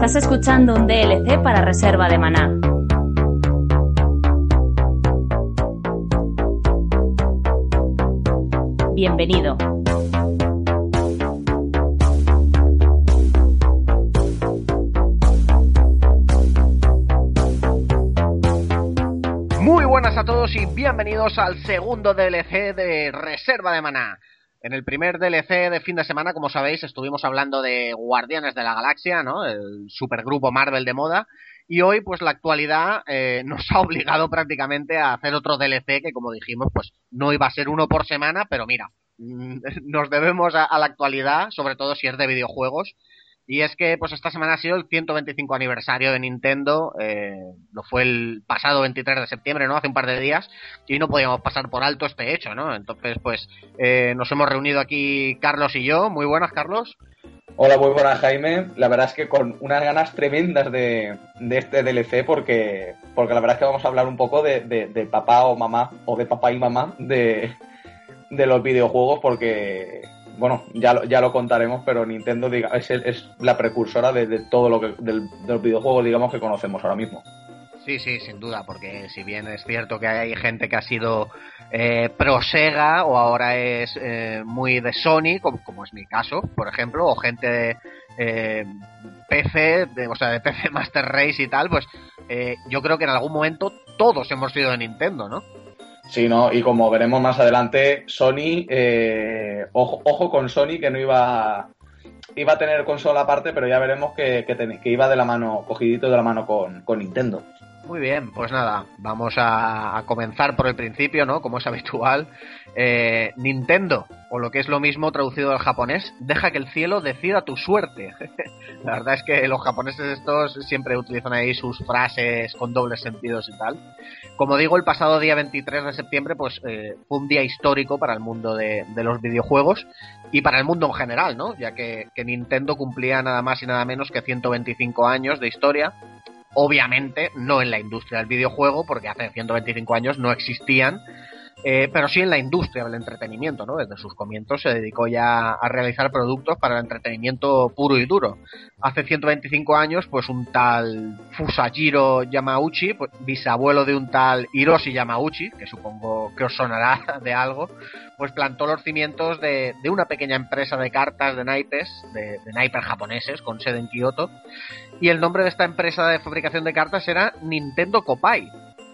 Estás escuchando un DLC para Reserva de Maná. Bienvenido. Muy buenas a todos y bienvenidos al segundo DLC de Reserva de Maná. En el primer DLC de fin de semana, como sabéis, estuvimos hablando de Guardianes de la Galaxia, ¿no? El supergrupo Marvel de moda. Y hoy, pues la actualidad eh, nos ha obligado prácticamente a hacer otro DLC que, como dijimos, pues no iba a ser uno por semana, pero mira, mm, nos debemos a, a la actualidad, sobre todo si es de videojuegos. Y es que pues esta semana ha sido el 125 aniversario de Nintendo, eh, lo fue el pasado 23 de septiembre, ¿no? Hace un par de días, y no podíamos pasar por alto este hecho, ¿no? Entonces, pues eh, nos hemos reunido aquí Carlos y yo. Muy buenas, Carlos. Hola, muy buenas, Jaime. La verdad es que con unas ganas tremendas de, de este DLC, porque, porque la verdad es que vamos a hablar un poco de, de, de papá o mamá, o de papá y mamá de, de los videojuegos, porque bueno, ya lo, ya lo contaremos, pero Nintendo diga, es, es la precursora de, todo lo que del, de los videojuegos, digamos, que conocemos ahora mismo. Sí, sí, sin duda, porque si bien es cierto que hay gente que ha sido eh, pro Sega o ahora es eh, muy de Sony, como, como, es mi caso, por ejemplo, o gente de eh, PC, o sea, de PC Master Race y tal, pues eh, yo creo que en algún momento todos hemos sido de Nintendo, ¿no? Sí, ¿no? Y como veremos más adelante, Sony, eh, ojo, ojo, con Sony que no iba iba a tener consola aparte, pero ya veremos que, que, ten, que iba de la mano, cogidito de la mano con, con Nintendo. Muy bien, pues nada, vamos a, comenzar por el principio, ¿no? Como es habitual. Eh, Nintendo, o lo que es lo mismo traducido al japonés, deja que el cielo decida tu suerte. La verdad es que los japoneses estos siempre utilizan ahí sus frases con dobles sentidos y tal. Como digo, el pasado día 23 de septiembre, pues eh, fue un día histórico para el mundo de, los videojuegos y para el mundo en general, ¿no? Ya que Nintendo cumplía nada más y nada menos que 125 años de historia obviamente no en la industria del videojuego, porque hace 125 años no existían, eh, pero sí en la industria del entretenimiento, ¿no? Desde sus comienzos se dedicó ya a realizar productos para el entretenimiento puro y duro. Hace 125 años, pues un tal Fusajiro Yamauchi, pues, bisabuelo de un tal Hiroshi Yamauchi, que supongo que os sonará de algo, pues plantó los cimientos de, de una pequeña empresa de cartas de naipes, de, de naipes japoneses, con sede en Kioto, y el nombre de esta empresa de fabricación de cartas era Nintendo Kopai.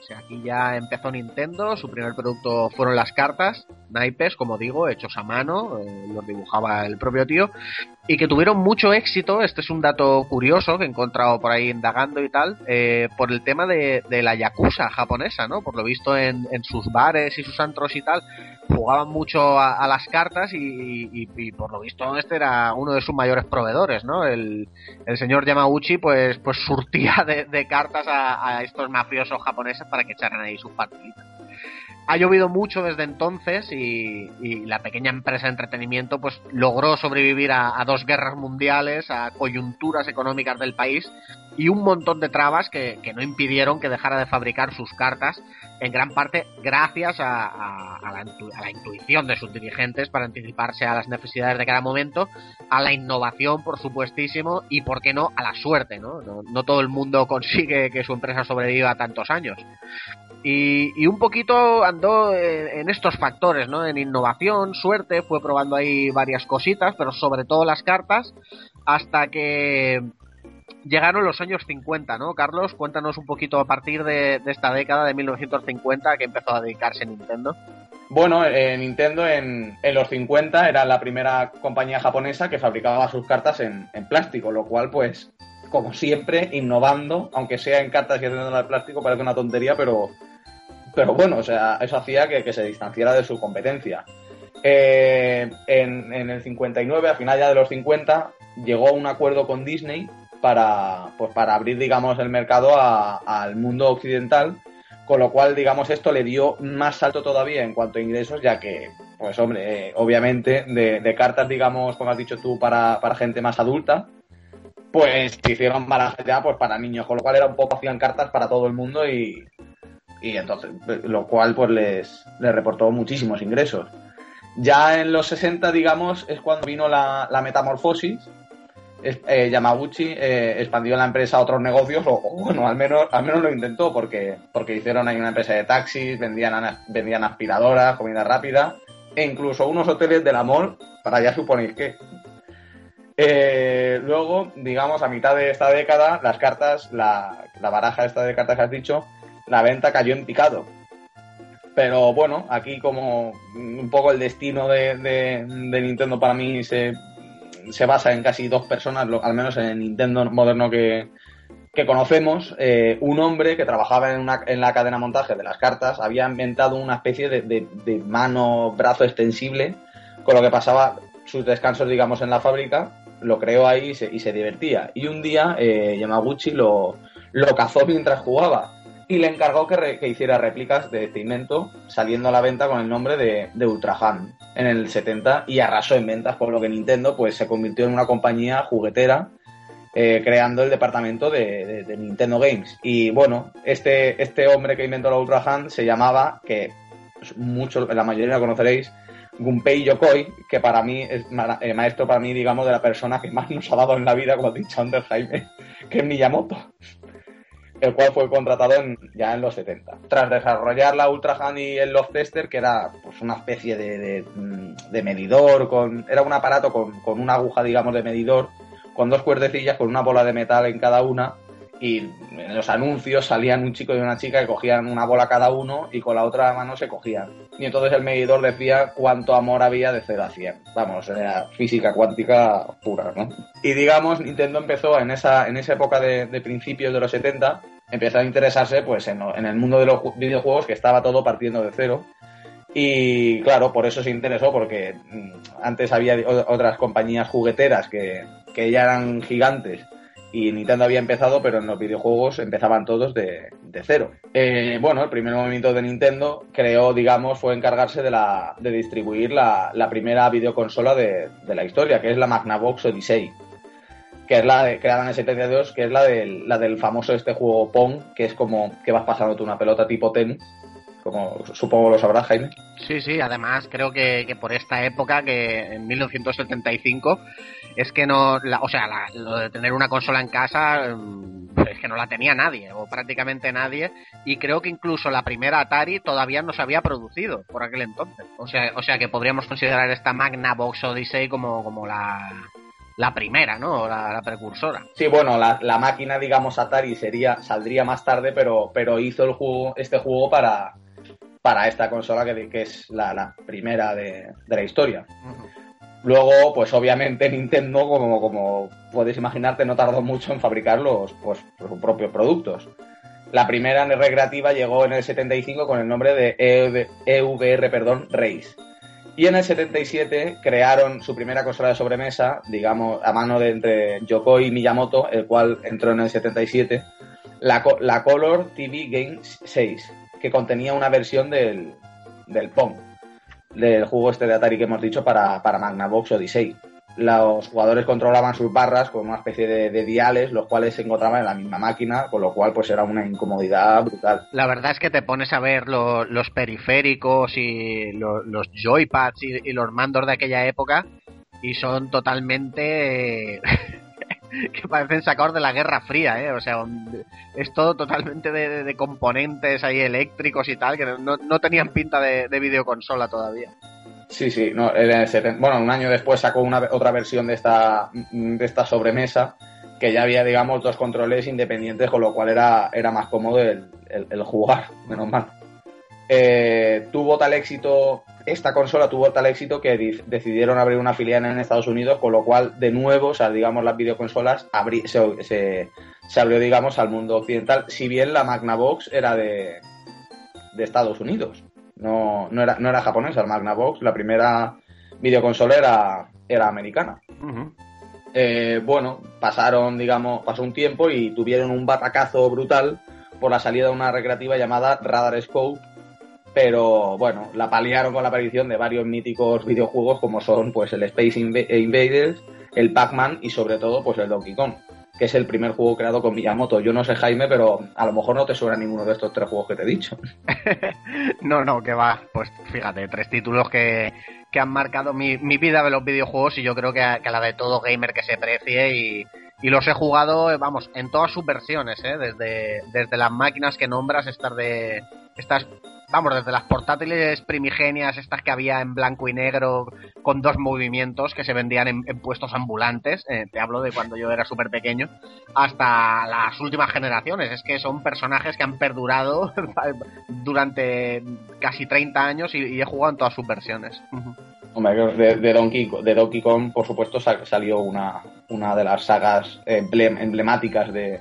O sea, aquí ya empezó Nintendo, su primer producto fueron las cartas, naipes, como digo, hechos a mano, eh, los dibujaba el propio tío, y que tuvieron mucho éxito, este es un dato curioso que he encontrado por ahí indagando y tal, eh, por el tema de, de, la yakuza japonesa, ¿no? Por lo visto en, en, sus bares y sus antros y tal, jugaban mucho a, las cartas y, por lo visto este era uno de sus mayores proveedores, ¿no? El, el señor Yamauchi pues, pues surtía de, de cartas a, a, estos mafiosos japoneses para que echaran ahí sus partiditas. Ha llovido mucho desde entonces y, la pequeña empresa de entretenimiento pues logró sobrevivir a, dos guerras mundiales, a coyunturas económicas del país y un montón de trabas que, no impidieron que dejara de fabricar sus cartas, en gran parte gracias a, la, intuición de sus dirigentes para anticiparse a las necesidades de cada momento, a la innovación, por supuestísimo, y por qué no, a la suerte. No, no todo el mundo consigue que su empresa sobreviva tantos años. Y, y, un poquito andó en, estos factores, ¿no? En innovación, suerte, fue probando ahí varias cositas, pero sobre todo las cartas, hasta que llegaron los años 50, ¿no? Carlos, cuéntanos un poquito a partir de, esta década de 1950 que empezó a dedicarse Nintendo. Bueno, eh, Nintendo en, en, los 50 era la primera compañía japonesa que fabricaba sus cartas en, en plástico, lo cual, pues, como siempre, innovando, aunque sea en cartas y haciendo de plástico, parece una tontería, pero, pero bueno, o sea, eso hacía que, que se distanciara de su competencia. Eh, en, en, el 59, a final ya de los 50, llegó a un acuerdo con Disney para, pues para abrir, digamos, el mercado a, al mundo occidental, con lo cual, digamos, esto le dio más salto todavía en cuanto a ingresos, ya que, pues hombre, obviamente, de, de, cartas, digamos, como has dicho tú, para, para gente más adulta, pues se hicieron barajas ya pues para niños, con lo cual era un poco hacían cartas para todo el mundo y, y entonces, lo cual pues les, reportó muchísimos ingresos. Ya en los 60, digamos, es cuando vino la, metamorfosis, eh, Yamaguchi eh, expandió la empresa a otros negocios, o, bueno, al menos, al menos lo intentó, porque, porque hicieron ahí una empresa de taxis, vendían, vendían aspiradoras, comida rápida, e incluso unos hoteles del amor, para ya suponer que. Eh, luego, digamos, a mitad de esta década, las cartas, la, la baraja esta de cartas que has dicho, la venta cayó en picado. Pero bueno, aquí como un poco el destino de, de Nintendo para mí se se basa en casi dos personas, al menos en el Nintendo moderno que, conocemos, eh, un hombre que trabajaba en, una, en la cadena montaje de las cartas había inventado una especie de, mano, brazo extensible, con lo que pasaba sus descansos, digamos, en la fábrica, lo creó ahí y se, y se divertía. Y un día eh, Yamaguchi lo, lo cazó mientras jugaba y le encargó que, hiciera réplicas de este invento, saliendo a la venta con el nombre de, de Ultra en el 70 y arrasó en ventas, por lo que Nintendo pues se convirtió en una compañía juguetera eh, creando el departamento de, Nintendo Games. Y bueno, este, este hombre que inventó la Ultra Hand se llamaba, que muchos, la mayoría lo conoceréis, Gunpei Yokoi, que para mí es eh, maestro para mí, digamos, de la persona que más nos ha dado en la vida, como ha dicho antes Jaime, que es Miyamoto el cual fue contratado ya en los 70. Tras desarrollar la Ultra Hand y el Love Tester, que era pues una especie de, medidor, con, era un aparato con, una aguja, digamos, de medidor, con dos cuerdecillas, con una bola de metal en cada una, y en los anuncios salían un chico y una chica que cogían una bola cada uno y con la otra mano se cogían. Y entonces el medidor decía cuánto amor había de 0 a 100. Vamos, era física cuántica pura, ¿no? Y digamos, Nintendo empezó en esa, en esa época de, de principios de los 70 empezó a interesarse pues en, el mundo de los videojuegos que estaba todo partiendo de cero. Y claro, por eso se interesó, porque mm, antes había otras compañías jugueteras que, ya eran gigantes y Nintendo había empezado, pero en los videojuegos empezaban todos de, cero. Eh, bueno, el primer movimiento de Nintendo creó, digamos, fue encargarse de, la, de distribuir la, primera videoconsola de, de, la historia, que es la Magnavox Odyssey que es la creada en el 72, que es la del, la del famoso este juego Pong, que es como que vas pasándote una pelota tipo tenis, como supongo lo sabrás, Jaime. Sí, sí, además creo que, por esta época, que en 1975, es que no, o sea, lo de tener una consola en casa mm, es que no la tenía nadie, o prácticamente nadie, y creo que incluso la primera Atari todavía no se había producido por aquel entonces. O sea, o sea que podríamos considerar esta Magna Box Odyssey como, como la, la primera, ¿no? La, precursora. Sí, bueno, la, máquina, digamos, Atari sería, saldría más tarde, pero, pero hizo el juego, este juego para, para esta consola que, que es la, primera de, la historia. Luego, pues obviamente Nintendo, como, como puedes imaginarte, no tardó mucho en fabricar los, pues, sus propios productos. La primera recreativa llegó en el 75 con el nombre de EVR, e perdón, Race y en el 77 crearon su primera consola de sobremesa, digamos, a mano de entre Yokoi y Miyamoto, el cual entró en el 77, la, la Color TV Games 6, que contenía una versión del, del Pong, del juego este de Atari que hemos dicho para, para Magnavox Odyssey los jugadores controlaban sus barras con una especie de, diales, los cuales se encontraban en la misma máquina, con lo cual pues era una incomodidad brutal. La verdad es que te pones a ver los periféricos y los joypads y, los mandos de aquella época y son totalmente... que parecen sacados de la Guerra Fría, ¿eh? O sea, es todo totalmente de, componentes ahí eléctricos y tal, que no, tenían pinta de videoconsola todavía. Sí, sí, no, bueno, un año después sacó una, otra versión de esta, de esta sobremesa que ya había, digamos, dos controles independientes, con lo cual era, era más cómodo el, jugar, menos mal. Eh, tuvo tal éxito, esta consola tuvo tal éxito que decidieron abrir una filial en Estados Unidos, con lo cual, de nuevo, o sea, digamos, las videoconsolas se, se, abrió, digamos, al mundo occidental, si bien la Magnavox era de, de Estados Unidos. No, no, era, no era japonesa el Magnavox, la primera videoconsola era, era americana. Eh, bueno, pasaron, digamos, pasó un tiempo y tuvieron un batacazo brutal por la salida de una recreativa llamada Radar Scope, pero bueno, la paliaron con la aparición de varios míticos videojuegos como son pues el Space Invaders, el Pac-Man y sobre todo pues el Donkey Kong. Que es el primer juego creado con Miyamoto. Yo no sé, Jaime, pero a lo mejor no te suena ninguno de estos tres juegos que te he dicho. no, no, que va. Pues fíjate, tres títulos que, que han marcado mi, mi, vida de los videojuegos y yo creo que a, que la de todo gamer que se precie y, y los he jugado, vamos, en todas sus versiones, ¿eh? desde, desde las máquinas que nombras, estas de estas vamos, desde las portátiles primigenias, estas que había en blanco y negro, con dos movimientos que se vendían en, en puestos ambulantes, eh, te hablo de cuando yo era súper pequeño, hasta las últimas generaciones. Es que son personajes que han perdurado durante casi 30 años y, y, he jugado en todas sus versiones. Hombre, de, de, Donkey, de Donkey Kong, por supuesto, salió una, una de las sagas emblem, emblemáticas de,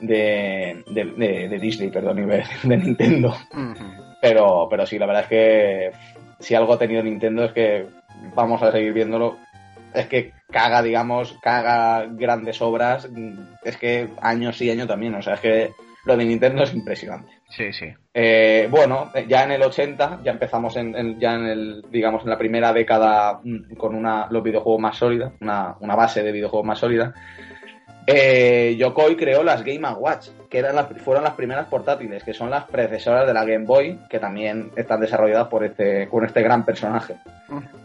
de, de, de, Disney, perdón, de Nintendo. Uh -huh. Pero, pero sí, la verdad es que si algo ha tenido Nintendo es que vamos a seguir viéndolo. Es que caga, digamos, caga grandes obras. Es que años sí, años también. O sea, es que lo de Nintendo es impresionante. Sí, sí. Eh, bueno, ya en el 80, ya empezamos en, en, ya en el, digamos, en la primera década con una, los videojuegos más sólidos, una, una base de videojuegos más sólida. Eh, Yokoi creó las Game Watch, que eran las, fueron las primeras portátiles, que son las predecesoras de la Game Boy, que también están desarrolladas por este, con este gran personaje.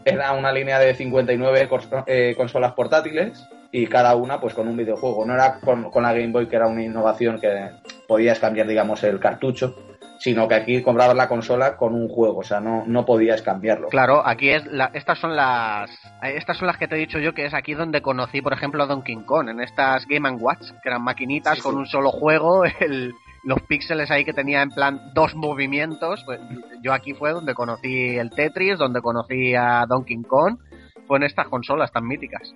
Era una línea de 59 eh, consolas portátiles y cada una pues con un videojuego. No era con, con, la Game Boy, que era una innovación que podías cambiar, digamos, el cartucho, sino que aquí comprabas la consola con un juego, o sea, no, no podías cambiarlo. Claro, aquí es la, estas son las estas son las que te he dicho yo que es aquí donde conocí, por ejemplo, a Donkey Kong, en estas Game Watch, que eran maquinitas sí, con sí. un solo juego, el, los píxeles ahí que tenía en plan dos movimientos, pues, yo aquí fue donde conocí el Tetris, donde conocí a Donkey Kong, fue en estas consolas tan míticas.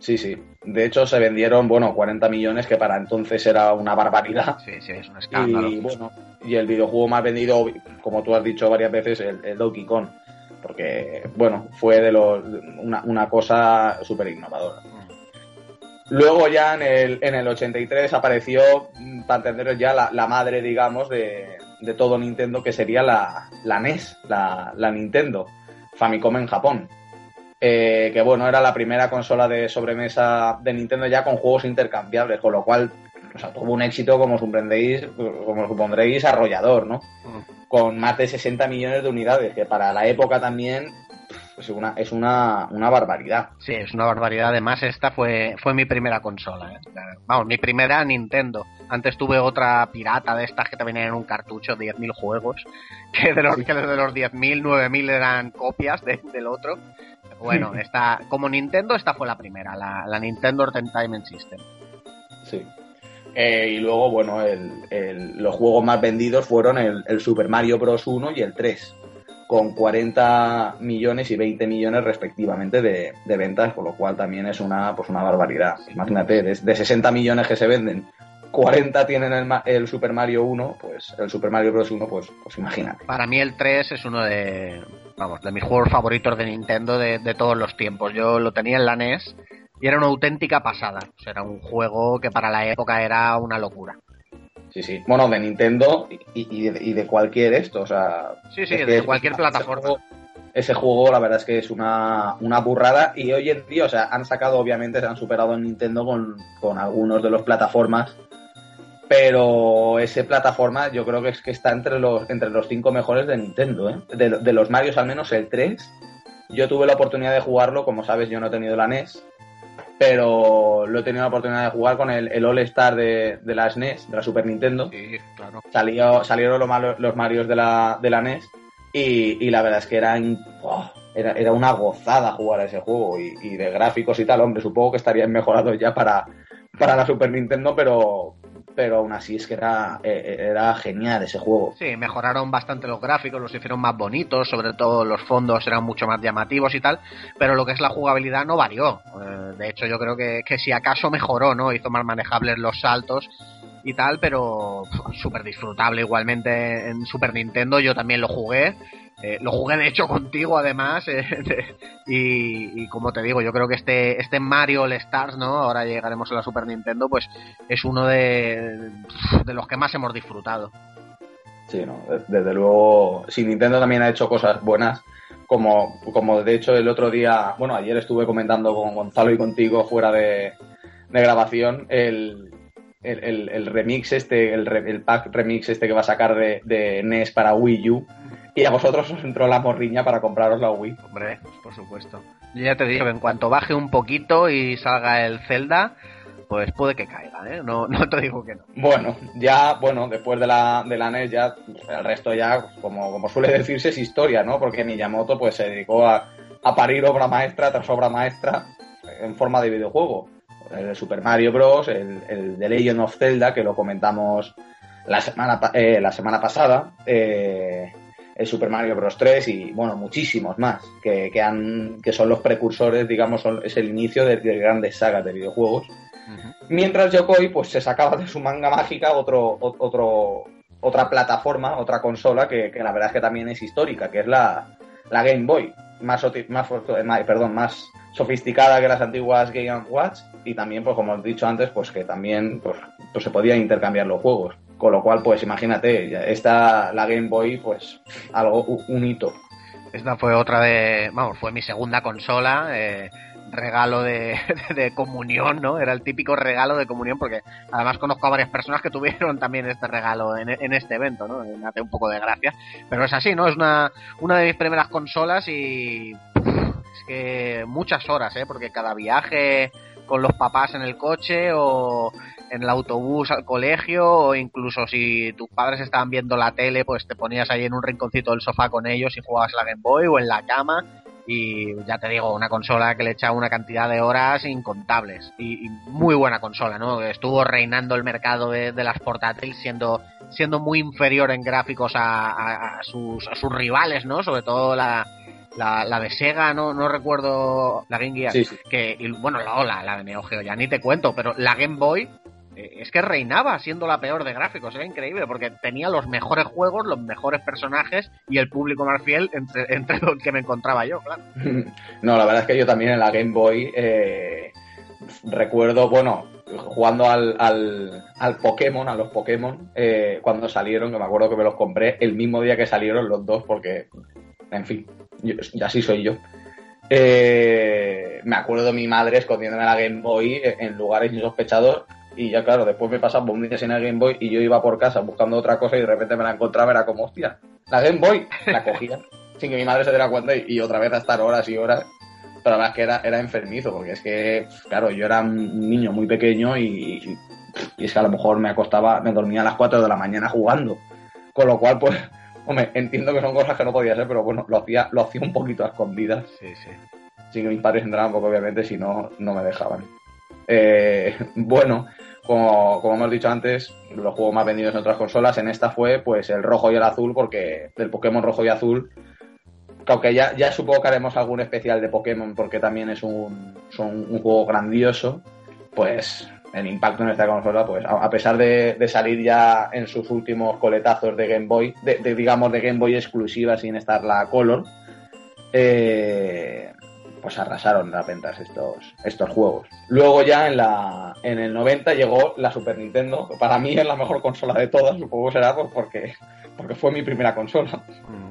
Sí, sí. De hecho, se vendieron, bueno, 40 millones, que para entonces era una barbaridad. Sí, sí, es un escándalo. Y bueno, y el videojuego más vendido, como tú has dicho varias veces, el, el Donkey Kong. Porque, bueno, fue de los, una, una cosa súper innovadora. Luego ya en el, en el 83 apareció, para entenderos ya, la, la madre, digamos, de, de, todo Nintendo, que sería la, la NES, la, la Nintendo, Famicom en Japón eh, que bueno, era la primera consola de sobremesa de Nintendo ya con juegos intercambiables, con lo cual o sea, tuvo un éxito, como supondréis, como supondréis, arrollador, ¿no? Con más de 60 millones de unidades, que para la época también es una, es una, una barbaridad. Sí, es una barbaridad. Además, esta fue, fue mi primera consola. ¿eh? Vamos, mi primera Nintendo. Antes tuve otra pirata de estas que te venían en un cartucho, 10.000 juegos, que de los, sí. que de los 10.000, 9.000 eran copias de, del otro. Bueno, esta, como Nintendo, esta fue la primera, la, la Nintendo Entertainment System. Sí. Eh, y luego, bueno, el, el, los juegos más vendidos fueron el, el, Super Mario Bros. 1 y el 3, con 40 millones y 20 millones respectivamente de, de ventas, con lo cual también es una, pues una barbaridad. Imagínate, de, de 60 millones que se venden, 40 tienen el, el, Super Mario 1, pues el Super Mario Bros. 1, pues, pues imagínate. Para mí el 3 es uno de, vamos, de mis juegos favoritos de Nintendo de, de, todos los tiempos. Yo lo tenía en la NES y era una auténtica pasada. O sea, era un juego que para la época era una locura. Sí, sí. Bueno, de Nintendo y, y, de, y de, cualquier esto, o sea... Sí, sí, de cualquier plataforma. Ese juego, ese juego, la verdad es que es una, una burrada y hoy en día, o sea, han sacado, obviamente, se han superado en Nintendo con, con algunos de los plataformas pero ese plataforma yo creo que es que está entre los entre los cinco mejores de Nintendo, ¿eh? de, de, los Marios al menos el 3. Yo tuve la oportunidad de jugarlo, como sabes yo no he tenido la NES, pero lo he tenido la oportunidad de jugar con el, el All Star de, de, la SNES, de la Super Nintendo. Sí, claro. Salió, salieron los, los Marios de la, de la NES y, y la verdad es que era, oh, era, era, una gozada jugar a ese juego y, y, de gráficos y tal, hombre, supongo que estarían mejorados ya para, para la Super Nintendo, pero, pero aún así es que era, eh, era genial ese juego. Sí, mejoraron bastante los gráficos, los hicieron más bonitos, sobre todo los fondos eran mucho más llamativos y tal, pero lo que es la jugabilidad no varió. Eh, de hecho, yo creo que, que si acaso mejoró, ¿no? Hizo más manejables los saltos y tal, pero súper disfrutable igualmente en Super Nintendo, yo también lo jugué. Eh, lo jugué de hecho contigo además eh, y, como te digo yo creo que este este Mario All Stars no ahora llegaremos a la Super Nintendo pues es uno de, de los que más hemos disfrutado sí no desde luego si Nintendo también ha hecho cosas buenas como como de hecho el otro día bueno ayer estuve comentando con Gonzalo y contigo fuera de grabación el, el, el, remix este, el, el, pack remix este que va a sacar de, de, NES para Wii U. Y a vosotros os entró la morriña para compraros la Wii. Hombre, por supuesto. Yo ya te digo en cuanto baje un poquito y salga el Zelda, pues puede que caiga, ¿eh? No, no te digo que no. Bueno, ya, bueno, después de la, de la NES ya, el resto ya, como, como suele decirse, es historia, ¿no? Porque Miyamoto pues se dedicó a, a parir obra maestra tras obra maestra en forma de videojuego. El de Super Mario Bros., el, el de Legend of Zelda, que lo comentamos la semana, eh, la semana pasada, eh, el Super Mario Bros. 3 y, bueno, muchísimos más, que, que, han, que son los precursores, digamos, son, es el inicio de, de grandes sagas de videojuegos. Uh -huh. Mientras Yokoi, pues se sacaba de su manga mágica otro, otro, otra plataforma, otra consola que, que la verdad es que también es histórica, que es la, la Game Boy, más, más, perdón, más sofisticada que las antiguas Game Watch y también, pues como he dicho antes, pues que también pues, pues se podía intercambiar los juegos. Con lo cual, pues imagínate, esta, la Game Boy, pues algo, un hito. Esta fue otra de, vamos, fue mi segunda consola, eh, regalo de, de, comunión, ¿no? Era el típico regalo de comunión porque además conozco a varias personas que tuvieron también este regalo en, en este evento, ¿no? Me hace un poco de gracia, pero es así, ¿no? Es una, una de mis primeras consolas y es que muchas horas, ¿eh? Porque cada viaje con los papás en el coche o en el autobús al colegio o incluso si tus padres estaban viendo la tele pues te ponías ahí en un rinconcito del sofá con ellos y jugabas la Game Boy o en la cama y ya te digo, una consola que le echaba una cantidad de horas incontables y, y muy buena consola, ¿no? Estuvo reinando el mercado de, de las portátiles siendo siendo muy inferior en gráficos a, a, a, sus, a sus rivales, ¿no? Sobre todo la, la, la, de Sega, no, no recuerdo la Game Gear, sí, sí. que y, bueno, la, la, la de Neo Geo, ya ni te cuento, pero la Game Boy es que reinaba siendo la peor de gráficos, era increíble, porque tenía los mejores juegos, los mejores personajes y el público más fiel entre, entre los que me encontraba yo, claro. No, la verdad es que yo también en la Game Boy eh, recuerdo, bueno, jugando al, al, al, Pokémon, a los Pokémon, eh, cuando salieron, que me acuerdo que me los compré el mismo día que salieron los dos, porque, en fin, yo, así soy yo. Eh, me acuerdo de mi madre escondiéndome la Game Boy en lugares insospechados y ya claro, después me pasaba un día sin el Game Boy y yo iba por casa buscando otra cosa y de repente me la encontraba, era como, hostia, la Game Boy, la cogía sin que mi madre se diera cuenta y, y, otra vez a estar horas y horas. Pero la verdad es que era, era enfermizo, porque es que, claro, yo era un niño muy pequeño y, y es que a lo mejor me acostaba, me dormía a las 4 de la mañana jugando. Con lo cual, pues, hombre, entiendo que son cosas que no podía hacer, pero bueno, lo hacía, lo hacía un poquito a escondidas. Sí, sí. Sin que mis padres entraran, porque obviamente si no, no me dejaban. Eh, bueno, como, hemos dicho antes, los juegos más vendidos en otras consolas, en esta fue pues el rojo y el azul, porque del Pokémon rojo y azul, que aunque ya, ya supongo que haremos algún especial de Pokémon, porque también es un, son un juego grandioso, pues el impacto en esta consola, pues a, pesar de, salir ya en sus últimos coletazos de Game Boy, de, digamos de Game Boy exclusiva sin estar la Color, eh, pues arrasaron las ventas estos, estos juegos. Luego ya en, la, en el 90 llegó la Super Nintendo, para mí es la mejor consola de todas, supongo será pues porque, porque fue mi primera consola.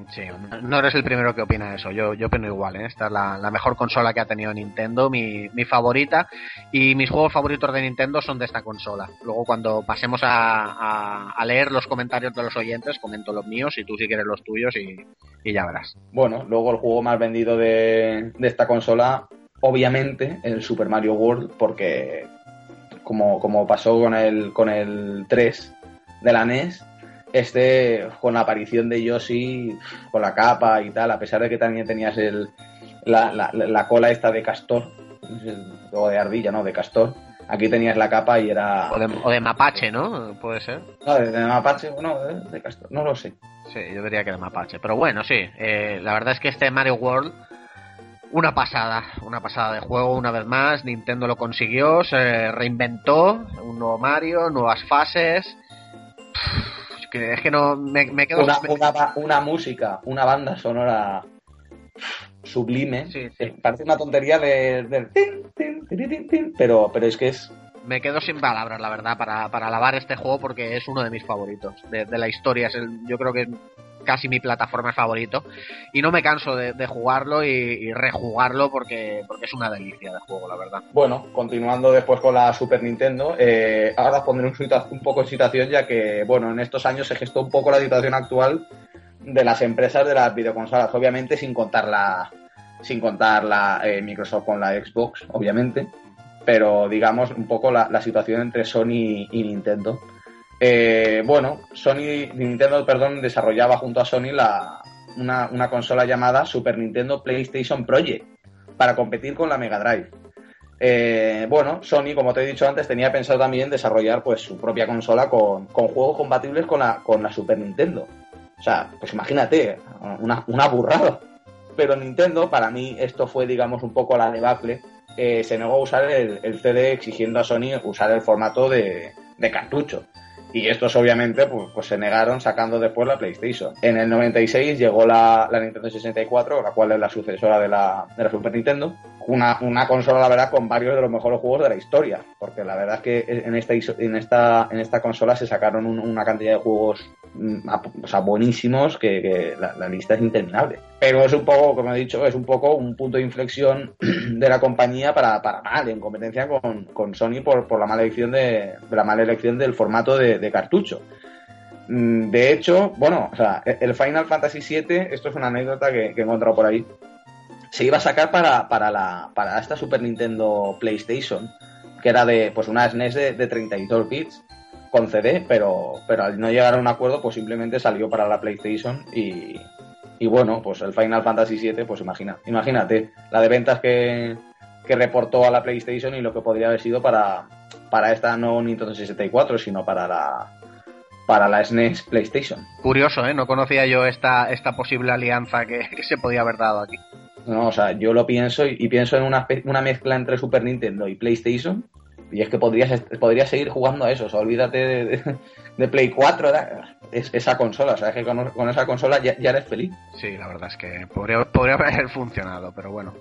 Sí, no eres el primero que opina eso, yo, yo opino igual, ¿eh? esta es la, la, mejor consola que ha tenido Nintendo, mi, mi favorita, y mis juegos favoritos de Nintendo son de esta consola. Luego cuando pasemos a, a, a leer los comentarios de los oyentes, comento los míos y tú si quieres los tuyos y, y ya verás. Bueno, luego el juego más vendido de, de esta consola, obviamente, el Super Mario World, porque como, como pasó con el, con el 3 de la NES, este, con la aparición de Yoshi, con la capa y tal, a pesar de que también tenías el, la, la, la cola esta de castor, o de ardilla, ¿no? De castor. Aquí tenías la capa y era... O de, o de mapache, ¿no? Puede ser. No, de, de mapache, no, de, de, castor, no lo sé. Sí, yo diría que de mapache. Pero bueno, sí, eh, la verdad es que este Mario World una pasada, una pasada de juego una vez más. Nintendo lo consiguió, se reinventó, un nuevo Mario, nuevas fases. Que es que no me, me quedo. Una, una, una, música, una banda sonora sublime. Sí, sí. Parece una tontería de, de pero, pero es que es. Me quedo sin palabras, la verdad, para, para alabar este juego porque es uno de mis favoritos de, de la historia. Es el, yo creo que casi mi plataforma favorito y no me canso de, jugarlo y, rejugarlo porque, porque es una delicia de juego, la verdad. Bueno, continuando después con la Super Nintendo, eh, ahora pondré un, un poco en situación ya que, bueno, en estos años se gestó un poco la situación actual de las empresas de las videoconsolas, obviamente sin contar la, sin contar la eh, Microsoft con la Xbox, obviamente, pero digamos un poco la, situación entre Sony y Nintendo. Eh, bueno, Sony, Nintendo, perdón, desarrollaba junto a Sony la, una, consola llamada Super Nintendo PlayStation Project para competir con la Mega Drive. Eh, bueno, Sony, como te he dicho antes, tenía pensado también desarrollar pues su propia consola con, juegos compatibles con la, con la Super Nintendo. O sea, pues imagínate, una, una burrada pero Nintendo, para mí, esto fue, digamos, un poco la debacle. Eh, se negó a usar el, CD exigiendo a Sony usar el formato de, de cartucho. Y estos obviamente pues, pues, se negaron sacando después la PlayStation. En el 96 llegó la, la Nintendo 64, la cual es la sucesora de la, de la Super Nintendo. Una, una, consola, la verdad, con varios de los mejores juegos de la historia. Porque la verdad es que en esta, en esta, en esta consola se sacaron una cantidad de juegos o sea, buenísimos que, la, lista es interminable. Pero es un poco, como he dicho, es un poco un punto de inflexión de la compañía para, para mal, en competencia con, con Sony por, por la mala elección de, la mala elección del formato de, cartucho. Mm, de hecho, bueno, o sea, el Final Fantasy VII, esto es una anécdota que, he encontrado por ahí, se iba a sacar para, para, la, para esta Super Nintendo PlayStation, que era de pues una SNES de, de 32 bits con CD, pero, pero al no llegar a un acuerdo, pues simplemente salió para la PlayStation y, y bueno, pues el Final Fantasy VII, pues imagina, imagínate la de ventas que, reportó a la PlayStation y lo que podría haber sido para, para esta no Nintendo 64, sino para la para la SNES e PlayStation. Curioso, ¿eh? No conocía yo esta, esta posible alianza que, se podía haber dado aquí. No, o sea, yo lo pienso y, pienso en una, una mezcla entre Super Nintendo y PlayStation y es que podrías, podrías seguir jugando a eso, o sea, olvídate de, Play 4, es, esa consola, o sea, es que con, esa consola ya, eres feliz. Sí, la verdad es que podría, podría haber funcionado, pero bueno.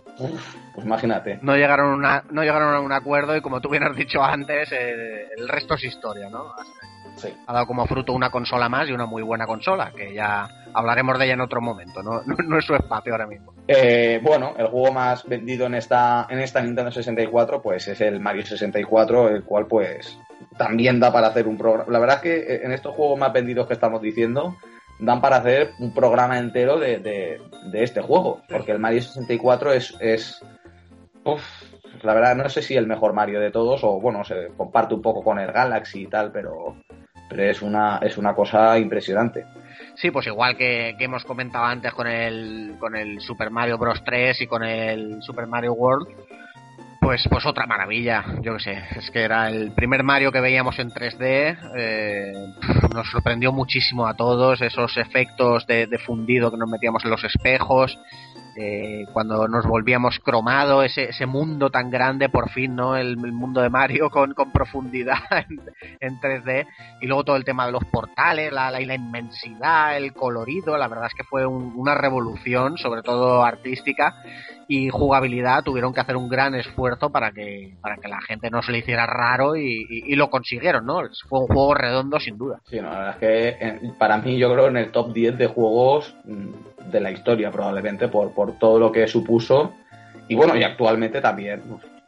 pues imagínate. No llegaron, una, no llegaron a un acuerdo y como tú bien has dicho antes, eh, el resto es historia, ¿no? Ha dado como fruto una consola más y una muy buena consola, que ya hablaremos de ella en otro momento, no, no, es su espacio ahora mismo. Eh, bueno, el juego más vendido en esta, en esta Nintendo 64 pues es el Mario 64, el cual pues también da para hacer un programa. La verdad es que eh, en estos juegos más vendidos que estamos diciendo, dan para hacer un programa entero de, de, este juego, porque el Mario 64 es... es la verdad no sé si el mejor Mario de todos o bueno, se comparte un poco con el Galaxy y tal, pero pero es una, es una cosa impresionante. Sí, pues igual que, hemos comentado antes con el, con el Super Mario Bros. 3 y con el Super Mario World, pues, pues otra maravilla, yo que sé, es que era el primer Mario que veíamos en 3D, eh, nos sorprendió muchísimo a todos, esos efectos de fundido que nos metíamos en los espejos, eh, cuando nos volvíamos cromado, ese, ese mundo tan grande, por fin, ¿no? El, mundo de Mario con, con profundidad en, 3D, y luego todo el tema de los portales, la, la, inmensidad, el colorido, la verdad es que fue una revolución, sobre todo artística, y jugabilidad tuvieron que hacer un gran esfuerzo para que, para que la gente no se le hiciera raro y, y, lo consiguieron, ¿no? Fue un juego redondo sin duda. Sí, la verdad es que eh, para mí yo creo en el top 10 de juegos mm, de la historia probablemente por, por todo lo que supuso. Y bueno, y actualmente también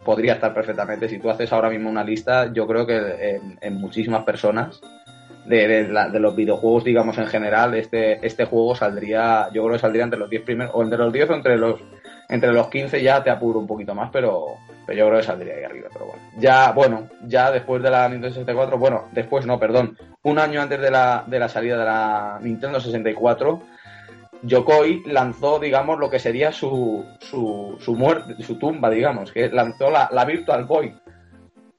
podría estar perfectamente. Si tú haces ahora mismo una lista, yo creo que en, muchísimas personas de, de, los videojuegos, digamos en general, este, este juego saldría, yo creo que saldría entre los 10 primeros, o entre los 10 o entre los, entre los 15 ya te apuro un poquito más, pero, pero yo creo que saldría ahí arriba. Pero bueno, ya, bueno, ya después de la Nintendo 64, bueno, después no, perdón, un año antes de la, de la salida de la Nintendo 64, Yokoi lanzó, digamos, lo que sería su, su, su muerte, su tumba, digamos, que lanzó la, la Virtual Boy.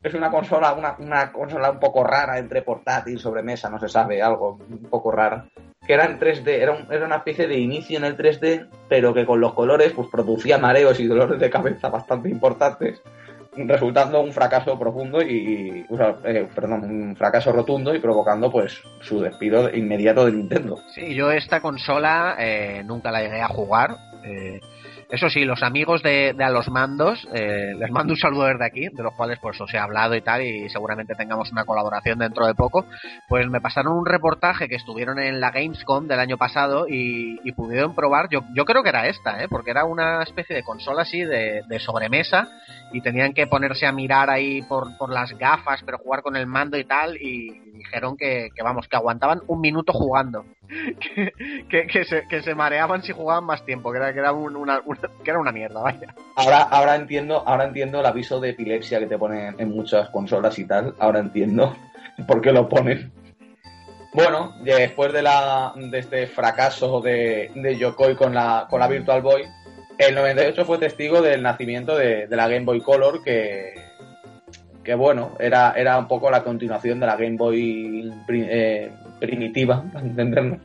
Es una consola, una, una, consola un poco rara entre portátil, sobremesa, no se sabe, algo un poco rara. Que era en 3D, era, era una especie de inicio en el 3D, pero que con los colores pues producía mareos y dolores de cabeza bastante importantes resultando un fracaso profundo y, eh, perdón, un fracaso rotundo y provocando pues su despido inmediato de Nintendo. Sí, yo esta consola eh, nunca la llegué a jugar. Eh, Eso sí, los amigos de, de a los mandos, eh, les mando un saludo desde aquí, de los cuales pues os he hablado y tal, y seguramente tengamos una colaboración dentro de poco, pues me pasaron un reportaje que estuvieron en la Gamescom del año pasado y, pudieron probar, yo, yo creo que era esta, ¿eh? porque era una especie de consola así de, de sobremesa y tenían que ponerse a mirar ahí por, por las gafas, pero jugar con el mando y tal, y dijeron que vamos, que aguantaban un minuto jugando. Que, se, mareaban si jugaban más tiempo, que era, que era, un- una, que era una mierda, vaya. Ahora, ahora entiendo, ahora entiendo el aviso de epilepsia que te ponen en muchas consolas y tal. Ahora entiendo por qué lo ponen. Bueno, después de la de este fracaso de, de Yokoi con la, con la Virtual Boy, el 98 fue testigo del nacimiento de, la Game Boy Color, que, que bueno, era, era un poco la continuación de la Game Boy eh, primitiva, para entendernos.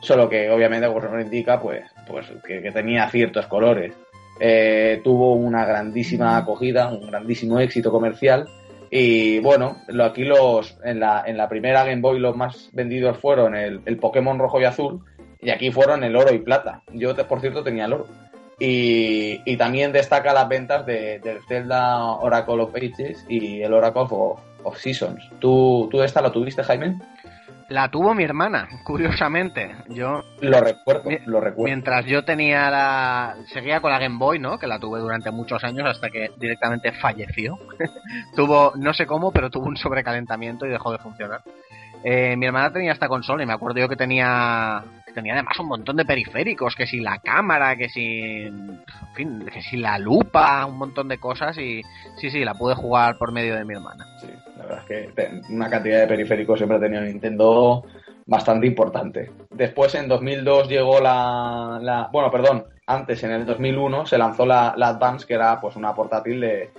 Solo que obviamente, como indica, pues, pues que, tenía ciertos colores. Eh, tuvo una grandísima acogida, un grandísimo éxito comercial. Y bueno, lo, aquí los en la, en la primera Game Boy los más vendidos fueron el, Pokémon rojo y azul, y aquí fueron el oro y plata. Yo, por cierto, tenía el oro. Y, también destaca las ventas de, del Zelda Oracle of Ages y el Oracle of, of Seasons. ¿Tú, ¿Tú esta la tuviste, Jaime? La tuvo mi hermana, curiosamente. Yo, Lo recuerdo, Mi- lo recuerdo. mientras yo tenía la. Seguía con la Game Boy, ¿no? Que la tuve durante muchos años hasta que directamente falleció. tuvo, no sé cómo, pero tuvo un sobrecalentamiento y dejó de funcionar. Eh, mi hermana tenía esta consola y me acuerdo yo que tenía. Tenía además un montón de periféricos, que si la cámara, que si. Que si la lupa, un montón de cosas y. Sí, sí, la pude jugar por medio de mi hermana. Sí, la verdad es que una cantidad de periféricos siempre ha tenido Nintendo bastante importante. Después, en 2002 llegó la, la- Bueno, perdón, antes, en el 2001, se lanzó la, la Advance, que era pues una portátil de,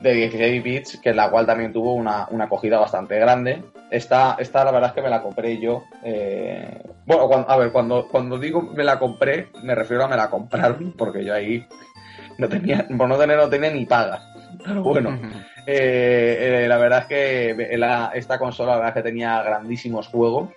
de 16 bits, que la cual también tuvo una, una acogida bastante grande. Esta, esta, la verdad es que me la compré yo. eh, Bueno, cuando- a ver, cuando, cuando digo me la compré, me refiero a me la compraron, porque yo ahí no tenía, por no tener, no tenía ni paga. Pero bueno. Eh, eh, la verdad es que la- esta consola la verdad es que tenía grandísimos juegos.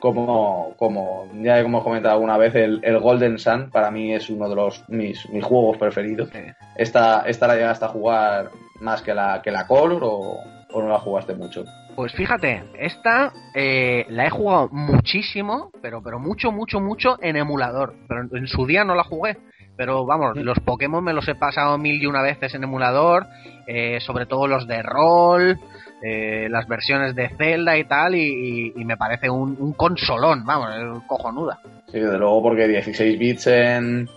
Como, como ya hemos comentado alguna vez, el, el Golden Sun para mí es uno de los mis, mis juegos preferidos. Esta, esta la llegaste a jugar más que la, que la Color o, o no la jugaste mucho. Pues fíjate, esta eh, la he jugado muchísimo, pero pero mucho, mucho, mucho en emulador. Pero en, en su día no la jugué. Pero vamos, los Pokémon me los he pasado mil y una veces en emulador, eh, sobre todo los de rol, eh, las versiones de Zelda y tal, y, y- y me parece un, un consolón, vamos, es cojonuda. Sí, desde luego porque 16 bits en,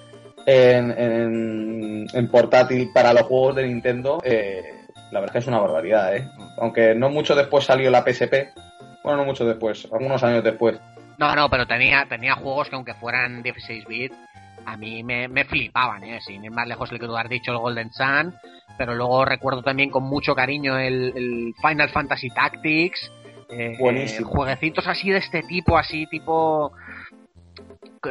en, en, en portátil para los juegos de Nintendo, eh, la verdad es que es una barbaridad, ¿eh? Aunque no mucho después salió la PSP, bueno, no mucho después, algunos años después. No, no, pero tenía, tenía juegos que aunque fueran 16 bits, a mí me, me flipaban, ¿eh? Sin ir más lejos el que tú has dicho, el Golden Sun, pero luego recuerdo también con mucho cariño el, el Final Fantasy Tactics, eh, Buenísimo. eh, jueguecitos así de este tipo, así tipo...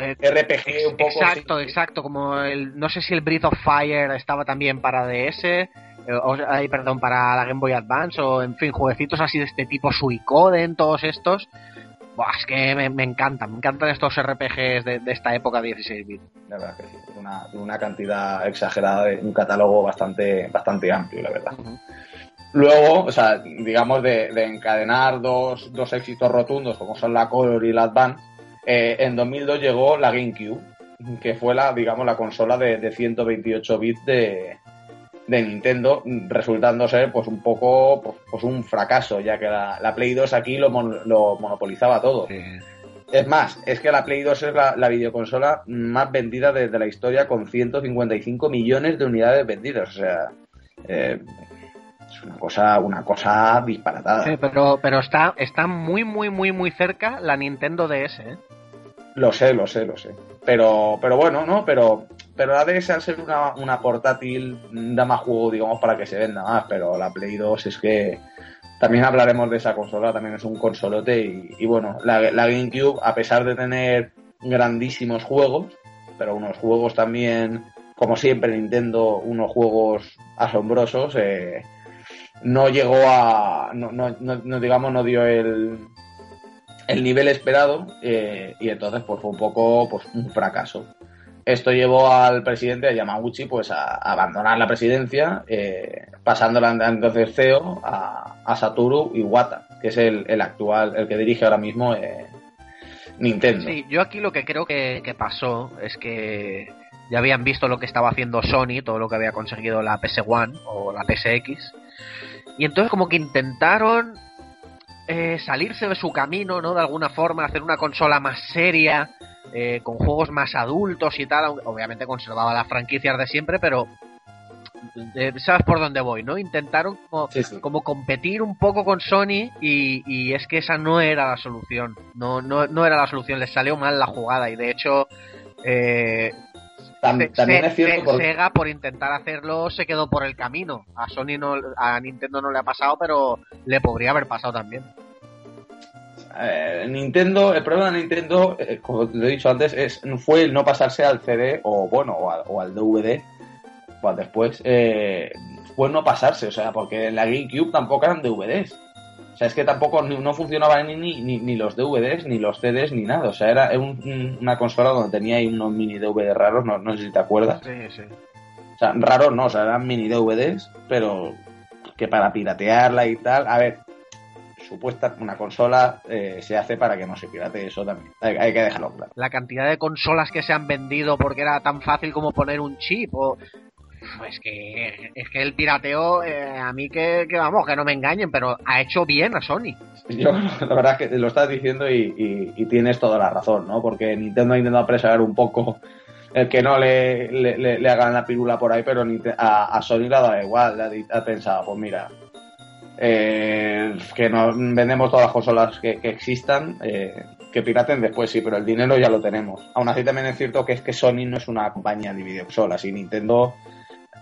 eh, RPG un poco. exacto, exacto, como el, no sé si el Breath of Fire estaba también para DS, eh, perdón, para la Game Boy Advance, o en fin, jueguecitos así de este tipo, Suicoden, todos estos. Buah, es que me, me encantan, me encantan estos RPGs de, de esta época 16 bits. La verdad que sí, una, una cantidad exagerada, de un catálogo bastante, bastante amplio, la verdad. Luego, o sea, digamos, de, de encadenar dos, dos éxitos rotundos como son la Color y la Advance, eh, en 2002 llegó la GameCube, que fue la, digamos, la consola de, de 128 bits de, de Nintendo, resultando ser pues un poco pues, pues un fracaso, ya que la, la Play 2 aquí lo, mon- lo monopolizaba todo. Es más, es que la Play 2 es la, la videoconsola más vendida desde la historia con 155 millones de unidades vendidas. O sea, eh, es una cosa, una cosa disparatada. Sí, pero, pero está, está muy, muy, muy, muy cerca la Nintendo DS, ¿eh? Lo sé, lo sé, lo sé. Pero, pero bueno, ¿no? Pero, pero la DS al ser una, una portátil da más juego, digamos, para que se venda más. Pero la Play 2 es que también hablaremos de esa consola, también es un consolote. Y, bueno, la, GameCube, a pesar de tener grandísimos juegos, pero unos juegos también, como siempre, Nintendo, unos juegos asombrosos, eh, no llegó a. No, no, no- no, digamos, no dio el el nivel esperado eh, y entonces pues fue un poco pues un fracaso esto llevó al presidente, a Yamaguchi, pues a, abandonar la presidencia, eh, pasándola entonces CEO a, Satoru Iwata, que es el, actual, el que dirige ahora mismo eh, Nintendo. Sí, yo aquí lo que creo que, pasó es que ya habían visto lo que estaba haciendo Sony, todo lo que había conseguido la PS1 o la PSX, y entonces como que intentaron eh, salirse de su camino, ¿no? De alguna forma, hacer una consola más seria, eh, con juegos más adultos y tal, obviamente conservaba las franquicias de siempre, pero eh, sabes por dónde voy, ¿no? Intentaron como, competir un poco con Sony y, es que esa no era la solución, no, no, no era la solución, les salió mal la jugada y de hecho... Eh, también es cierto Sega por intentar hacerlo se quedó por el camino. A Sony no, a Nintendo no le ha pasado, pero le podría haber pasado también. Eh, Nintendo, el problema de Nintendo, eh, como te he dicho antes, es, fue el no pasarse al CD o bueno, o, al DVD, pues después, eh, fue no pasarse, o sea, porque en la GameCube tampoco eran DVDs. O sea, es que tampoco no funcionaban ni, ni, los DVDs, ni los CDs, ni nada. O sea, era una consola donde tenía ahí unos mini DVDs raros, no, no sé si te acuerdas. Sí, sí. O sea, raros no, o sea, eran mini DVDs, pero que para piratearla y tal. A ver, supuesta una consola eh, se hace para que no se pirate eso también. Hay, que dejarlo claro. La cantidad de consolas que se han vendido porque era tan fácil como poner un chip o pues que es que el pirateo eh, a mí que, vamos que no me engañen pero ha hecho bien a Sony. Yo la verdad es que lo estás diciendo y, tienes toda la razón no porque Nintendo ha intentado apresurar un poco el que no le, le, hagan la pirula por ahí pero a, Sony le da igual le ha pensado pues mira eh, que nos vendemos todas las consolas que, existan, eh, que piraten después sí, pero el dinero ya lo tenemos. Aún así también es cierto que es que Sony no es una compañía de videoconsolas y Nintendo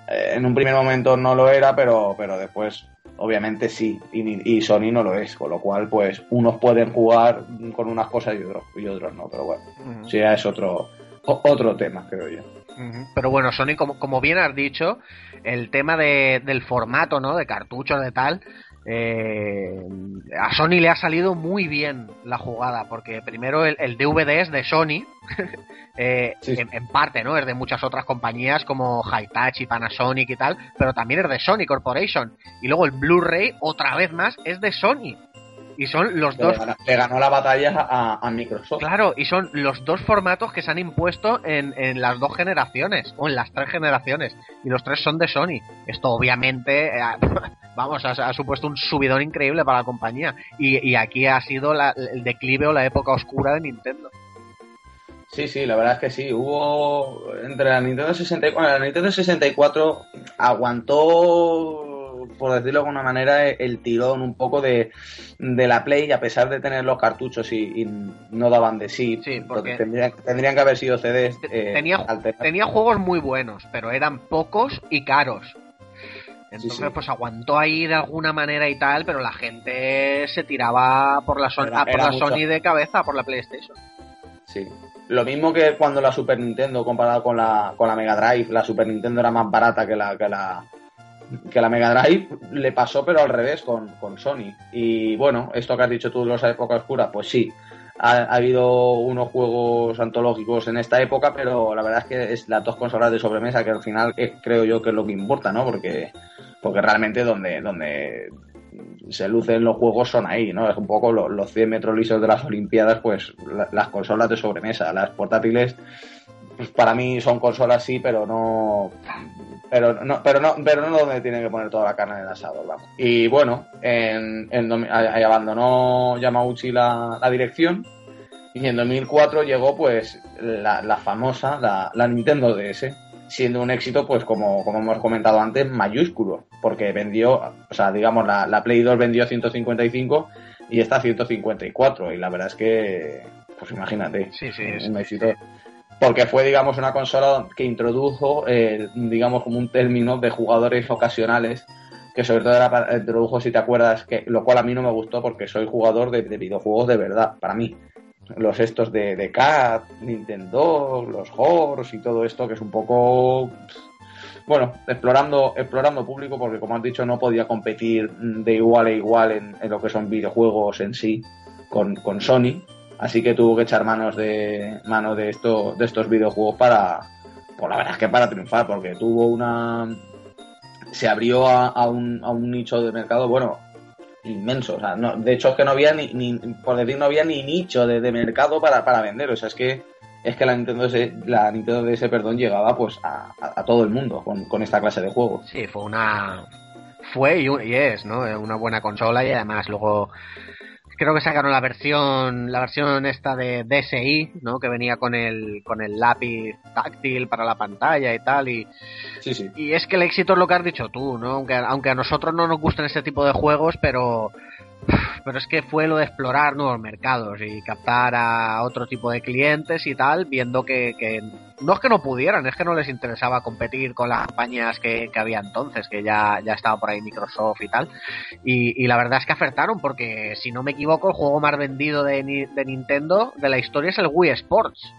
eh, en un primer momento no lo era, pero, pero después obviamente sí, y, Sony no lo es, con lo cual pues unos pueden jugar con unas cosas y otros, y otros no, pero bueno, sí, ya es otro, otro tema, creo yo. Pero bueno, Sony, como, como bien has dicho, el tema de, del formato, ¿no? De cartucho, de tal, eh, a Sony le ha salido muy bien la jugada, porque primero el, DVD es de Sony, eh, en, parte, ¿no? Es de muchas otras compañías como Hitachi, Panasonic y tal, pero también es de Sony Corporation. Y luego el Blu-ray, otra vez más, es de Sony. Y son los dos. Le ganó la batalla a, Microsoft. Claro, y son los dos formatos que se han impuesto en, en, las dos generaciones, o en las tres generaciones. Y los tres son de Sony. Esto obviamente. Eh, vamos, ha, supuesto un subidón increíble para la compañía. Y, aquí ha sido el declive o la época oscura de Nintendo. Sí, sí, la verdad es que sí. Hubo entre la Nintendo 64, la Nintendo 64 aguantó, por decirlo de alguna manera, el tirón un poco de, la Play, a pesar de tener los cartuchos y, no daban de sí. Sí, porque tendrían, que haber sido CDs. Eh, tenía, tenía juegos muy buenos, pero eran pocos y caros. Entonces, pues aguantó ahí de alguna manera y tal, pero la gente se tiraba por la, Sony, por la Sony de cabeza, por la PlayStation. Sí. Lo mismo que cuando la Super Nintendo, comparado con la, con la Mega Drive, la Super Nintendo era más barata que la, que la, que la Mega Drive, le pasó, pero al revés con, con Sony. Y bueno, esto que has dicho tú de los época oscura, pues sí, ha, habido unos juegos antológicos en esta época, pero la verdad es que es las dos consolas de sobremesa que al final eh, creo yo que es lo que importa, ¿no? Porque porque realmente donde, donde se lucen los juegos son ahí, ¿no? Es un poco los 100 metros lisos de las Olimpiadas, pues las consolas de sobremesa, las portátiles, para mí son consolas sí, pero no, pero no, pero no, pero no donde tienen que poner toda la carne en el asador, vamos. Y bueno, en, en, abandonó Yamauchi la, la dirección y en 2004 llegó pues la, la famosa, la, la Nintendo DS siendo un éxito, pues como, como hemos comentado antes, mayúsculo, porque vendió, o sea, digamos, la, la Play 2 vendió 155 y esta 154, y la verdad es que, pues imagínate, sí, sí, un éxito. Porque fue, digamos, una consola que introdujo, eh, digamos, como un término de jugadores ocasionales, que sobre todo era introdujo, si te acuerdas, que lo cual a mí no me gustó porque soy jugador de, de videojuegos de verdad, para mí los estos de, de Cat, Nintendo, los Horse y todo esto, que es un poco bueno, explorando, explorando público, porque como has dicho, no podía competir de igual a igual en, lo que son videojuegos en sí con, con, Sony. Así que tuvo que echar manos de mano de esto, de estos videojuegos para, pues la verdad es que para triunfar, porque tuvo una... Se abrió a, un, a un nicho de mercado, bueno, inmenso. O sea, no, de hecho es que no había ni, por decir, no había ni nicho de, mercado para, para, vender. O sea, es que es que la Nintendo DS, la Nintendo DS, perdón, llegaba pues a, todo el mundo con, con, esta clase de juegos. Sí, fue una fue y es, ¿no? Una buena consola y además luego creo que sacaron la versión la versión esta de DSi no que venía con el con el lápiz táctil para la pantalla y tal y sí, sí. y es que el éxito es lo que has dicho tú no aunque aunque a nosotros no nos gustan este tipo de juegos pero pero es que fue lo de explorar nuevos mercados y captar a otro tipo de clientes y tal, viendo que, no es que no pudieran, es que no les interesaba competir con las compañías que, había entonces, que ya, ya estaba por ahí Microsoft y tal. Y, la verdad es que acertaron, porque si no me equivoco, el juego más vendido de Nintendo de la historia es el Wii Sports.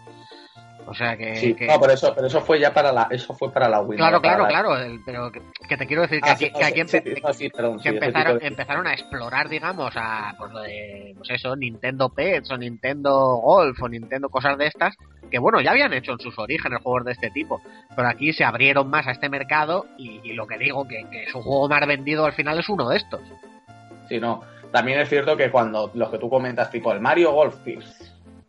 O sea que, sí, que... no, pero eso, pero eso fue ya para la, eso fue para la Wii. Claro, no claro, la... claro. El, pero que, que, te quiero decir que aquí, empezaron, empezaron a explorar, digamos, a pues lo de, pues eso, Nintendo Pets o Nintendo Golf o Nintendo cosas de estas, que bueno, ya habían hecho en sus orígenes juegos de este tipo, pero aquí se abrieron más a este mercado y, y lo que digo, que, que su juego más vendido al final es uno de estos. Sí, no. También es cierto que cuando los que tú comentas, tipo el Mario Golf,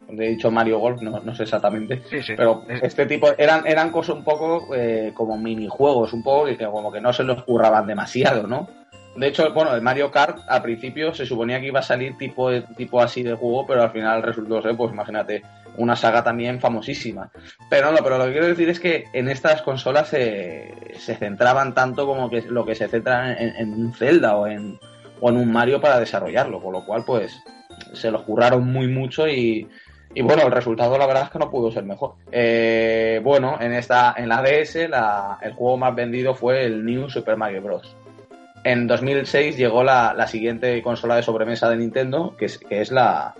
de dicho Mario Golf, no, no sé exactamente, sí, sí. pero este tipo eran eran cosas un poco eh, como minijuegos, un poco que, como que no se los curraban demasiado, ¿no? De hecho, bueno, el Mario Kart al principio se suponía que iba a salir tipo, tipo así de juego, pero al final resultó ser, pues imagínate, una saga también famosísima. Pero no, pero lo que quiero decir es que en estas consolas se, se centraban tanto como que lo que se centra en, en un Zelda o en, o en un Mario para desarrollarlo, con lo cual pues se los curraron muy mucho y, y bueno, el resultado la verdad es que no pudo ser mejor. Eh, bueno, en esta en la DS la, el juego más vendido fue el New Super Mario Bros. En 2006 llegó la, la siguiente consola de sobremesa de Nintendo, que es, que es la,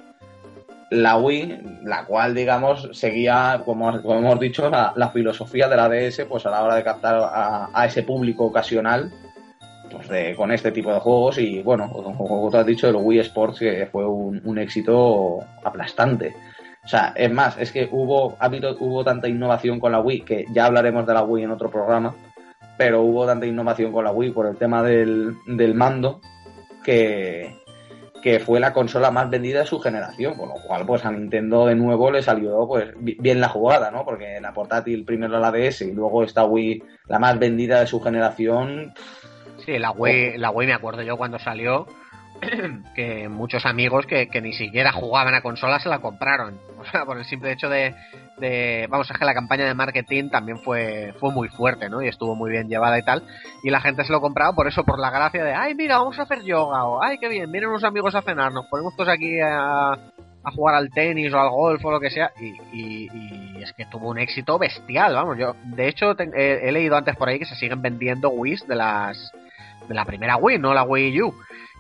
la Wii, la cual, digamos, seguía, como, como hemos dicho, la, la, filosofía de la DS, pues a la hora de captar a, ese público ocasional, pues con este tipo de juegos. Y bueno, como tú has dicho, el Wii Sports, que fue un éxito aplastante. O sea, es más, es que hubo, ha hubo tanta innovación con la Wii, que ya hablaremos de la Wii en otro programa, pero hubo tanta innovación con la Wii por el tema del, del mando, que, que fue la consola más vendida de su generación, con lo cual pues a Nintendo de nuevo le salió pues bien la jugada, ¿no? Porque la portátil primero la DS y luego esta Wii la más vendida de su generación. Sí, la Wii, la Wii me acuerdo yo cuando salió que muchos amigos que, ni siquiera jugaban a consolas se la compraron. O sea, por el simple hecho de, vamos, es que la campaña de marketing también fue, fue muy fuerte, ¿no? Y estuvo muy bien llevada y tal. Y la gente se lo compraba por eso, por la gracia de, ay, mira, vamos a hacer yoga, o ay, qué bien, vienen unos amigos a cenar, nos ponemos todos aquí a, a jugar al tenis o al golf o lo que sea. Y, es que tuvo un éxito bestial, vamos. Yo, de hecho, he leído antes por ahí que se siguen vendiendo Wii de las, de la primera Wii, no la Wii U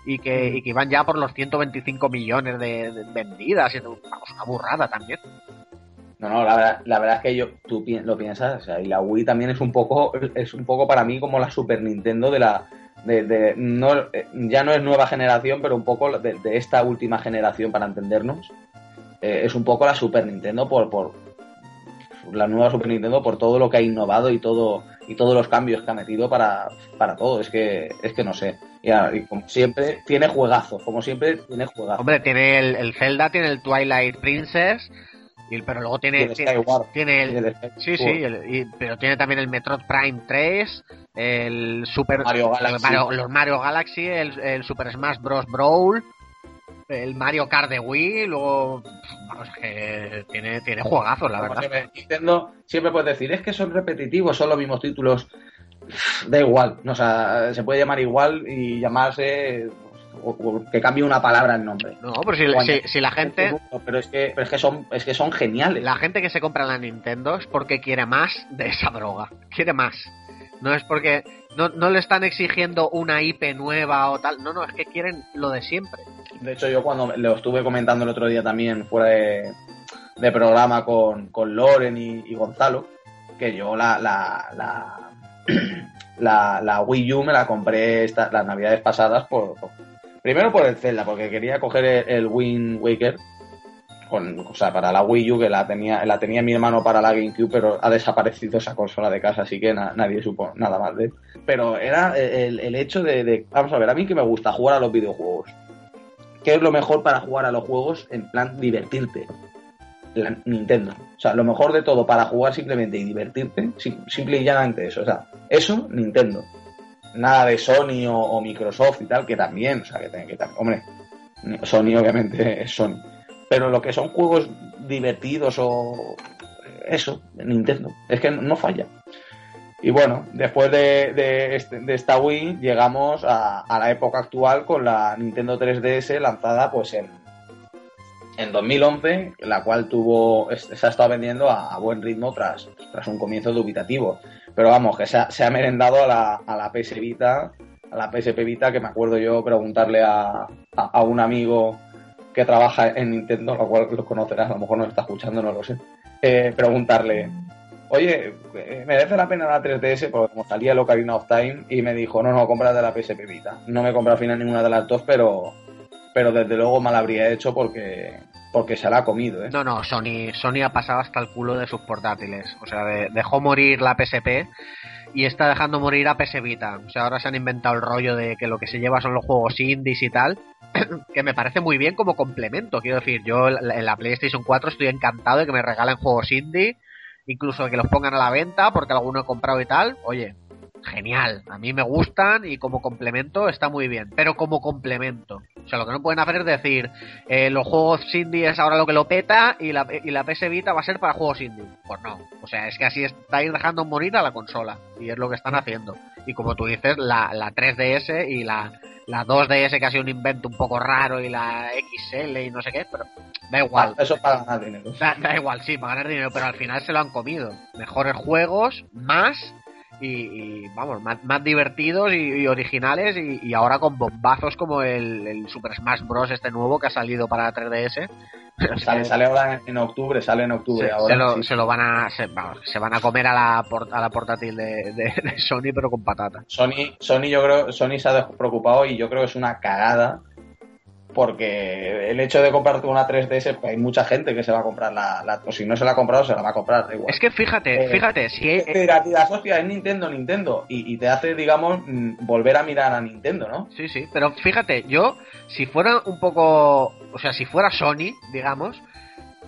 y que, y que iban ya por los 125 millones de, de vendidas y vamos, una burrada también. No, no, la verdad, la verdad es que yo, tú pi lo piensas, o sea, y la Wii también es un poco, es un poco para mí como la Super Nintendo de la, de, de no, ya no es nueva generación, pero un poco de, de esta última generación para entendernos. Eh, es un poco la Super Nintendo por, por la nueva Super Nintendo por todo lo que ha innovado y todo y todos los cambios que ha metido para, para todo. Es que, es que no sé. Y, y como siempre, tiene juegazos. Como siempre, tiene juegazos. Hombre, tiene el, el Zelda, tiene el Twilight Princess. Y, pero luego tiene, el tiene, el, el sí, sí, y, pero tiene también el Metroid Prime 3, el Super Mario Galaxy, Mario, los Mario Galaxy, el, el, Super Smash Bros. Brawl, el Mario Kart de Wii, luego vamos que tiene, tiene juegazos, la verdad. Siempre, Nintendo siempre puedes decir, es que son repetitivos, son los mismos títulos. Da igual, no, o sea, se puede llamar igual y llamarse o, o que cambie una palabra el nombre. No, pero si, si, si, la gente. Pero es que, pero es que son, es que son geniales. La gente que se compra la Nintendo es porque quiere más de esa droga. Quiere más. No es porque no, no le están exigiendo una IP nueva o tal. No, no, es que quieren lo de siempre. De hecho, yo cuando lo estuve comentando el otro día también fuera de, programa con, con Loren y, Gonzalo, que yo la, la, la, la, Wii U me la compré esta, las navidades pasadas por, primero por el Zelda, porque quería coger el, el Wind Waker, con, o sea, para la Wii U, que la tenía, la tenía mi hermano para la GameCube, pero ha desaparecido esa consola de casa, así que nadie supo nada más de él. Pero era el, el hecho de, de, vamos a ver, a mí que me gusta jugar a los videojuegos. ¿Qué es lo mejor para jugar a los juegos en plan divertirte? Nintendo. O sea, lo mejor de todo para jugar simplemente y divertirte, simple y llanamente eso. O sea, eso, Nintendo. Nada de Sony o, Microsoft y tal, que también, o sea, que, que, que hombre, Sony obviamente es Sony pero lo que son juegos divertidos o eso, Nintendo, es que no falla. Y bueno, después de, este, de, esta Wii llegamos a, la época actual con la Nintendo 3DS lanzada pues en, en 2011, la cual tuvo se ha estado vendiendo a, buen ritmo tras, tras un comienzo dubitativo. Pero vamos, que se ha, se ha merendado a la, a la PS Vita, a la PSP Vita, que me acuerdo yo preguntarle a, a un amigo que trabaja en Nintendo, lo cual lo conocerás, a lo mejor no está escuchando, no lo sé, eh, preguntarle, oye, eh, ¿merece la pena la 3DS? Porque como salía el Ocarina of Time y me dijo, no, no, compra de la PSP Vita. No me compra al final ninguna de las dos, pero, pero desde luego mal habría hecho porque, porque se la ha comido, ¿eh? No, no, Sony, Sony ha pasado hasta el culo de sus portátiles. O sea, dejó morir la PSP y está dejando morir a PS Vita. O sea, ahora se han inventado el rollo de que lo que se lleva son los juegos indies y tal. que me parece muy bien como complemento. Quiero decir, yo en la PlayStation 4 estoy encantado de que me regalen juegos indie, incluso que los pongan a la venta porque alguno he comprado y tal. Oye, genial, a mí me gustan y como complemento está muy bien, pero como complemento. O sea, lo que no pueden hacer es decir, eh, los juegos indie es ahora lo que lo peta y la, y la PS Vita va a ser para juegos indie. Pues no, o sea, es que así estáis dejando morir a la consola y es lo que están haciendo. Y como tú dices, la, la 3DS y la, la 2DS que ha sido un invento un poco raro y la XL y no sé qué, pero da igual. Ah, eso para ganar dinero. Da, igual, sí, para ganar dinero, pero al final se lo han comido. Mejores juegos, más y, vamos, más, más divertidos y, originales y, ahora con bombazos como el, Super Smash Bros. este nuevo que ha salido para 3DS. Sale, sale ahora en octubre, sale en octubre ahora. Se lo, van a se, van a comer a la, a la portátil de, de, Sony pero con patata. Sony, Sony yo creo, Sony se ha preocupado y yo creo que es una cagada porque el hecho de comprarte una 3DS, pues hay mucha gente que se va a comprar la, o si no se la ha comprado, se la va a comprar, igual. Es que fíjate, eh, fíjate, si es la, la es Nintendo, Nintendo, y, te hace, digamos, mm, volver a mirar a Nintendo, ¿no? Sí, sí, pero fíjate, yo, si fuera un poco, o sea, si fuera Sony, digamos,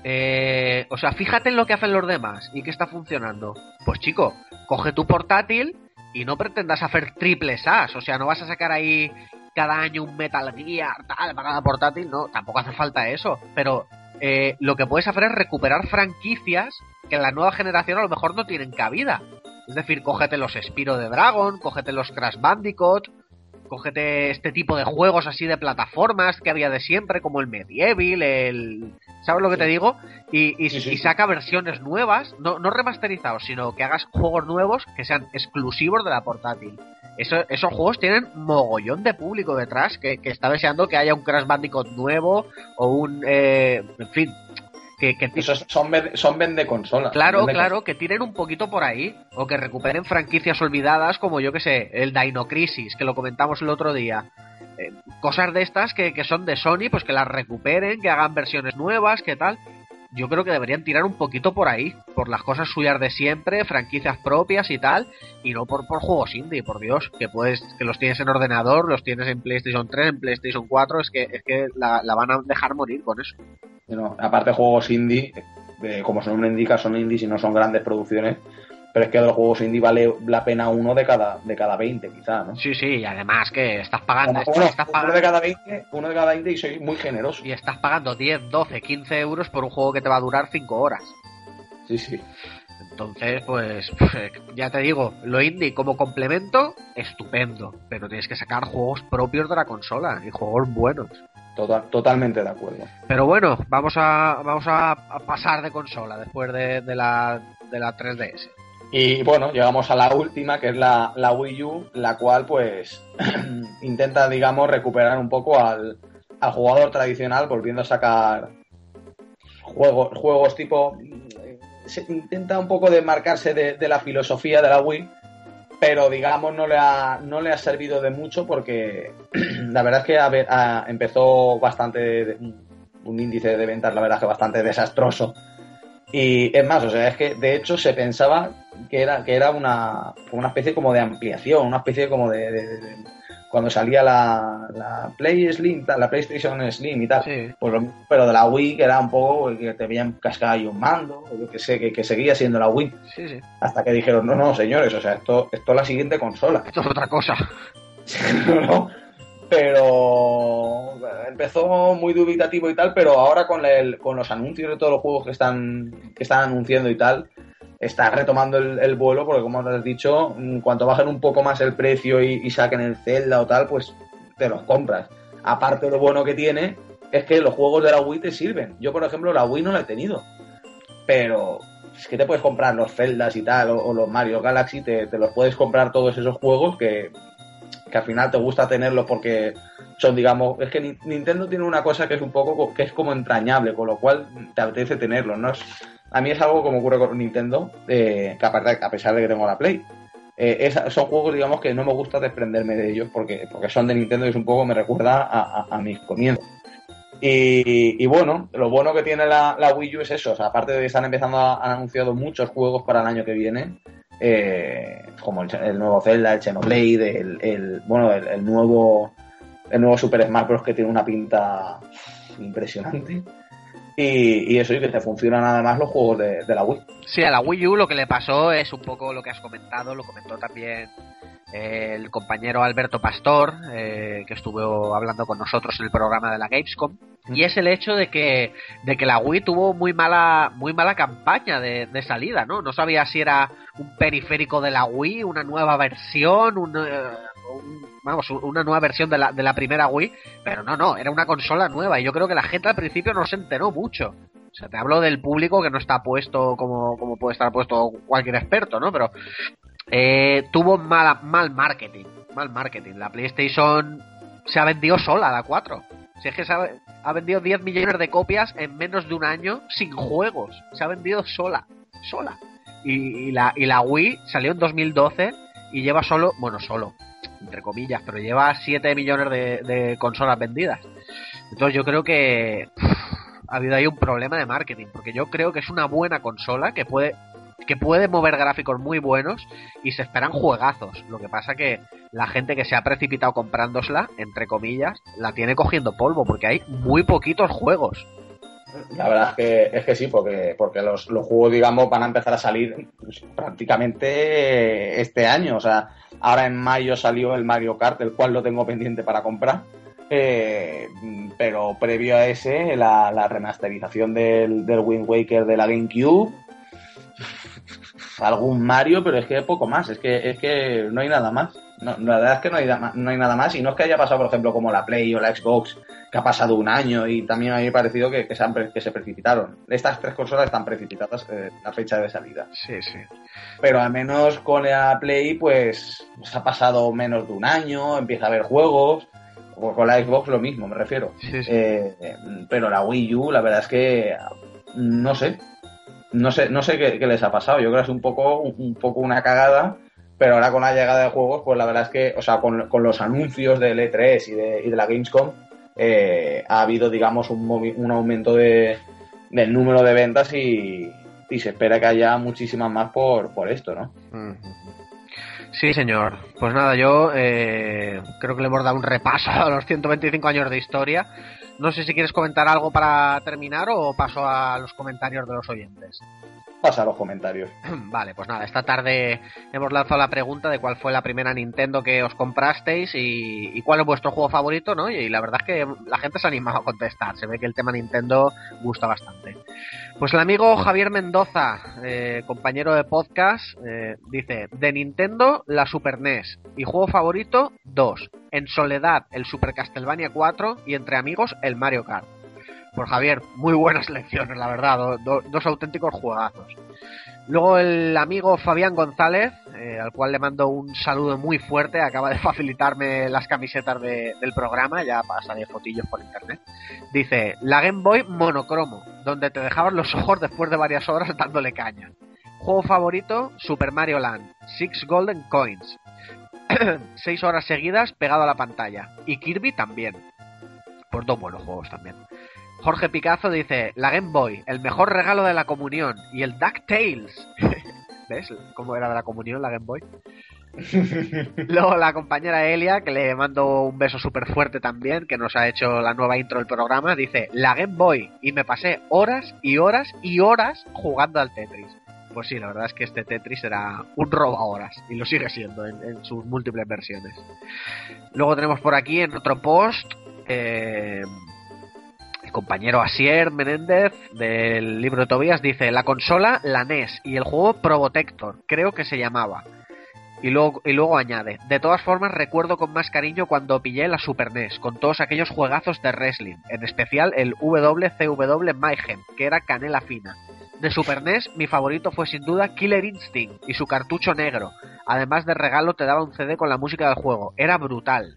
eh, o sea, fíjate en lo que hacen los demás y que está funcionando. Pues chico, coge tu portátil y no pretendas hacer triples As, o sea, no vas a sacar ahí cada año un Metal Gear, tal, para cada portátil, no, tampoco hace falta eso. Pero eh, lo que puedes hacer es recuperar franquicias que en la nueva generación a lo mejor no tienen cabida. Es decir, cógete los Spiro de Dragon, cógete los Crash Bandicoot, cógete este tipo de juegos así de plataformas que había de siempre, como el Medieval, el... ¿Sabes lo que te digo? Y, y, saca versiones nuevas, no, no remasterizados, sino que hagas juegos nuevos que sean exclusivos de la portátil esos juegos tienen mogollón de público detrás que, está deseando que haya un Crash Bandicoot nuevo o un. Eh, en fin. Que, Esos son, son vende consolas. Claro, claro, que tiren un poquito por ahí. O que recuperen franquicias olvidadas como yo que sé, el Dino Crisis, que lo comentamos el otro día. Eh, cosas de estas que, que son de Sony, pues que las recuperen, que hagan versiones nuevas, que tal yo creo que deberían tirar un poquito por ahí, por las cosas suyas de siempre, franquicias propias y tal, y no por, por juegos indie, por Dios, que puedes, que los tienes en ordenador, los tienes en PlayStation 3, en PlayStation 4, es que, es que la, van a dejar morir con eso. Bueno, aparte juegos indie, eh, como su nombre indica, son indies y no son grandes producciones, pero es que los juegos indie vale la pena uno de cada de cada 20 quizá, ¿no? Sí, sí, y además que estás pagando, uno, de cada 20, uno de cada 20 y soy muy generoso. Y estás pagando 10, 12, 15 euros por un juego que te va a durar 5 horas. Sí, sí. Entonces, pues, pues, ya te digo, lo indie como complemento, estupendo, pero tienes que sacar juegos propios de la consola y juegos buenos. Total, totalmente de acuerdo. Pero bueno, vamos a, vamos a, pasar de consola después de, de, la, de la 3DS. Y bueno, llegamos a la última, que es la, Wii U, la cual pues intenta, digamos, recuperar un poco al, al jugador tradicional, volviendo a sacar juegos, juegos tipo... Se intenta un poco desmarcarse de, de la filosofía de la Wii, pero digamos no le ha, no le ha servido de mucho porque la verdad es que empezó bastante un índice de ventas, la verdad, que bastante desastroso. Y es más, o sea, es que de hecho se pensaba que era, que era una, una especie como de ampliación, una especie como de, cuando salía la, la Play Slim, la PlayStation Slim y tal, pues pero de la Wii que era un poco que te veían cascada y un mando, o yo que sé, que, seguía siendo la Wii. Hasta que dijeron, no, no, señores, o sea, esto, esto es la siguiente consola. Esto es otra cosa. no, pero empezó muy dubitativo y tal, pero ahora con, el, con los anuncios de todos los juegos que están, que están anunciando y tal, está retomando el, vuelo, porque como has dicho, en cuanto bajen un poco más el precio y, saquen el Zelda o tal, pues te los compras. Aparte lo bueno que tiene es que los juegos de la Wii te sirven. Yo, por ejemplo, la Wii no la he tenido, pero es que te puedes comprar los Zeldas y tal, o, los Mario Galaxy, te, te, los puedes comprar todos esos juegos que que al final te gusta tenerlos porque son, digamos, es que Nintendo tiene una cosa que es un poco, que es como entrañable, con lo cual te apetece tenerlos, ¿no? A mí es algo como ocurre con Nintendo, eh, que aparte, a pesar de que tengo la Play, eh, son juegos, digamos, que no me gusta desprenderme de ellos porque, porque son de Nintendo y es un poco, me recuerda a, mis comienzos. Y, bueno, lo bueno que tiene la, Wii U es eso, aparte de que están empezando a, han anunciado muchos juegos para el año que viene, eh, como el, nuevo Zelda, el Xenoblade, el, el bueno, el, nuevo el nuevo Super Smash Bros. que tiene una pinta impresionante. Y, eso, y que te funcionan además los juegos de, la Wii. Sí, a la Wii U lo que le pasó es un poco lo que has comentado, lo comentó también el compañero Alberto Pastor, eh, que estuvo hablando con nosotros en el programa de la Gamescom, y es el hecho de que, de que la Wii tuvo muy mala, muy mala campaña de, salida, ¿no? No sabía si era un periférico de la Wii, una nueva versión, eh, vamos, una nueva versión de la, de la primera Wii, pero no, no, era una consola nueva, y yo creo que la gente al principio no se enteró mucho. O sea, te hablo del público que no está puesto como, como puede estar puesto cualquier experto, ¿no? Pero eh, tuvo mal, mal marketing. Mal marketing. La PlayStation se ha vendido sola, la 4. Si es que se ha, vendido 10 millones de copias en menos de un año sin juegos. Se ha vendido sola. Sola. Y, la, y la Wii salió en 2012 y lleva solo, bueno, solo, entre comillas, pero lleva 7 millones de, de consolas vendidas. Entonces yo creo que ha habido ahí un problema de marketing, porque yo creo que es una buena consola que puede que puede mover gráficos muy buenos y se esperan juegazos. Lo que pasa que la gente que se ha precipitado comprándosla, entre comillas, la tiene cogiendo polvo porque hay muy poquitos juegos. La verdad es que, es que sí, porque, porque los, juegos, digamos, van a empezar a salir prácticamente este año. O sea, ahora en mayo salió el Mario Kart, el cual lo tengo pendiente para comprar. Eh, pero previo a ese, la, remasterización del, del Wind Waker de la GameCube algún Mario, pero es que poco más, es que, es que no hay nada más. la verdad es que no hay, no hay nada más y no es que haya pasado, por ejemplo, como la Play o la Xbox, que ha pasado un año y también a mí me ha parecido que, se, han, que se precipitaron. Estas tres consolas están precipitadas eh, la fecha de salida. Sí, sí. Pero al menos con la Play, pues ha pasado menos de un año, empieza a haber juegos. O con la Xbox lo mismo, me refiero. Eh, pero la Wii U, la verdad es que no sé, no sé, no sé qué, les ha pasado. Yo creo que es un poco, un, poco una cagada, pero ahora con la llegada de juegos, pues la verdad es que, o sea, con, los anuncios del E3 y de, y de la Gamescom, eh, ha habido, digamos, un, un aumento de, del número de ventas y, se espera que haya muchísimas más por, por esto, ¿no? Sí, señor. Pues nada, yo eh, creo que le hemos dado un repaso a los 125 años de historia. No sé si quieres comentar algo para terminar o paso a los comentarios de los oyentes pasa a los comentarios. Vale, pues nada, esta tarde hemos lanzado la pregunta de cuál fue la primera Nintendo que os comprasteis y, cuál es vuestro juego favorito, ¿no? Y, la verdad es que la gente se ha animado a contestar, se ve que el tema Nintendo gusta bastante. Pues el amigo Javier Mendoza, eh, compañero de podcast, eh, dice, de Nintendo la Super NES y juego favorito 2, en soledad el Super Castlevania 4 y entre amigos el Mario Kart por Javier. Muy buenas lecciones, la verdad. dos auténticos juegazos. Luego el amigo Fabián González, eh, al cual le mando un saludo muy fuerte, acaba de facilitarme las camisetas del programa, ya de fotillos por internet. Dice, la Game Boy monocromo, donde te dejabas los ojos después de varias horas dándole caña. Juego favorito, Super Mario Land, Six Golden Coins. Seis horas seguidas pegado a la pantalla. Y Kirby también. Por dos buenos juegos también. Jorge Picazo dice, la Game Boy, el mejor regalo de la comunión. Y el DuckTales. ¿Ves cómo era de la comunión la Game Boy? Luego la compañera Elia, que le mando un beso súper fuerte también, que nos ha hecho la nueva intro del programa, dice, la Game Boy. Y me pasé horas y horas y horas jugando al Tetris. Pues sí, la verdad es que este Tetris era un robo a horas y lo sigue siendo en, en sus múltiples versiones. Luego tenemos por aquí en otro post eh, el compañero Asier Menéndez del libro de Tobías dice la consola, la NES y el juego Probotector, creo que se llamaba. Y luego, y luego añade, de todas formas recuerdo con más cariño cuando pillé la Super NES, con todos aquellos juegazos de wrestling, en especial el WCW Mayhem, que era canela fina. De Super NES, mi favorito fue sin duda Killer Instinct y su cartucho negro. Además de regalo te daba un CD con la música del juego. Era brutal.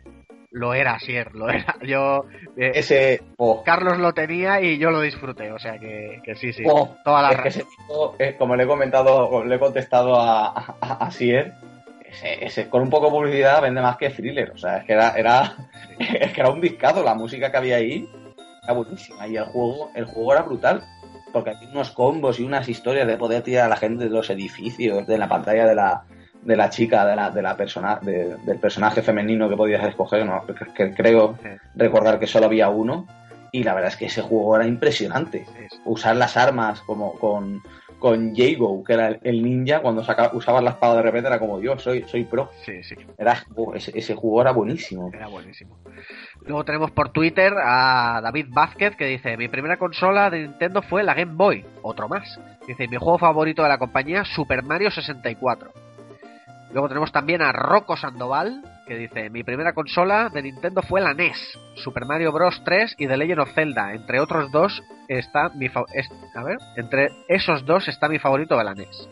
Lo era, Sier, lo era. Yo. eh, Ese. oh, Carlos lo tenía y yo lo disfruté, o sea que, que sí, sí. oh, Toda la es que ese tipo, eh, como le he comentado, le he contestado a, a, a Sier, ese, ese con un poco de publicidad vende más que thriller. O sea, es que era, era, es que era un discazo. La música que había ahí era buenísima. Y el juego, el juego era brutal. Porque había unos combos y unas historias de poder tirar a la gente de los edificios, de la pantalla de la, de la chica, de la, de la persona, de- del personaje femenino que podías escoger, ¿no? que, que creo Sí, recordar que solo había uno. Y la verdad es que ese juego era impresionante. sí. Usar las armas como con, con Jago, que era el, ninja, cuando saca, usabas la espada de repente era como Dios, soy, soy pro. Sí, sí, Era, oh, ese, ese juego era buenísimo. era buenísimo. Luego tenemos por Twitter a David Vázquez que dice: Mi primera consola de Nintendo fue la Game Boy, otro más. Dice: Mi juego favorito de la compañía, Super Mario 64. Luego tenemos también a Rocco Sandoval que dice: Mi primera consola de Nintendo fue la NES, Super Mario Bros. 3 y The Legend of Zelda. Entre otros dos está mi a ver, entre esos dos está mi favorito de la NES.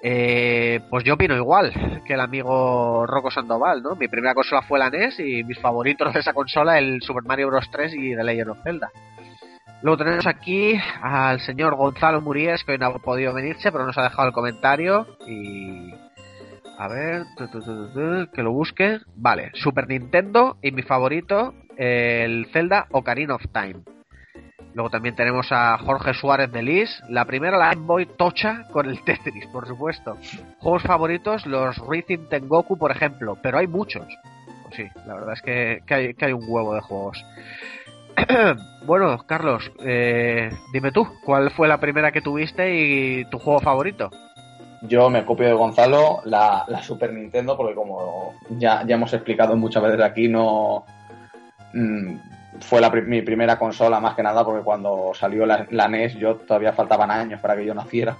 Eh, pues yo opino igual que el amigo Rocco Sandoval, ¿no? Mi primera consola fue la NES y mis favoritos de esa consola el Super Mario Bros. 3 y The Legend of Zelda. Luego tenemos aquí al señor Gonzalo Muríez, que hoy no ha podido venirse, pero nos ha dejado el comentario y... A ver, que lo busque. Vale, Super Nintendo y mi favorito, el Zelda Ocarina of Time. Luego también tenemos a Jorge Suárez de Lis. La primera la Game Boy tocha con el Tetris, por supuesto. Juegos favoritos, los Rhythm Tengoku, por ejemplo, pero hay muchos. Pues sí, la verdad es que, que hay, que hay un huevo de juegos. bueno, Carlos, eh, dime tú, ¿cuál fue la primera que tuviste y tu juego favorito? Yo me copio de Gonzalo la, la Super Nintendo, porque como ya, ya hemos explicado muchas veces aquí, no mm, fue la mi primera consola más que nada, porque cuando salió la, la NES yo todavía faltaban años para que yo naciera.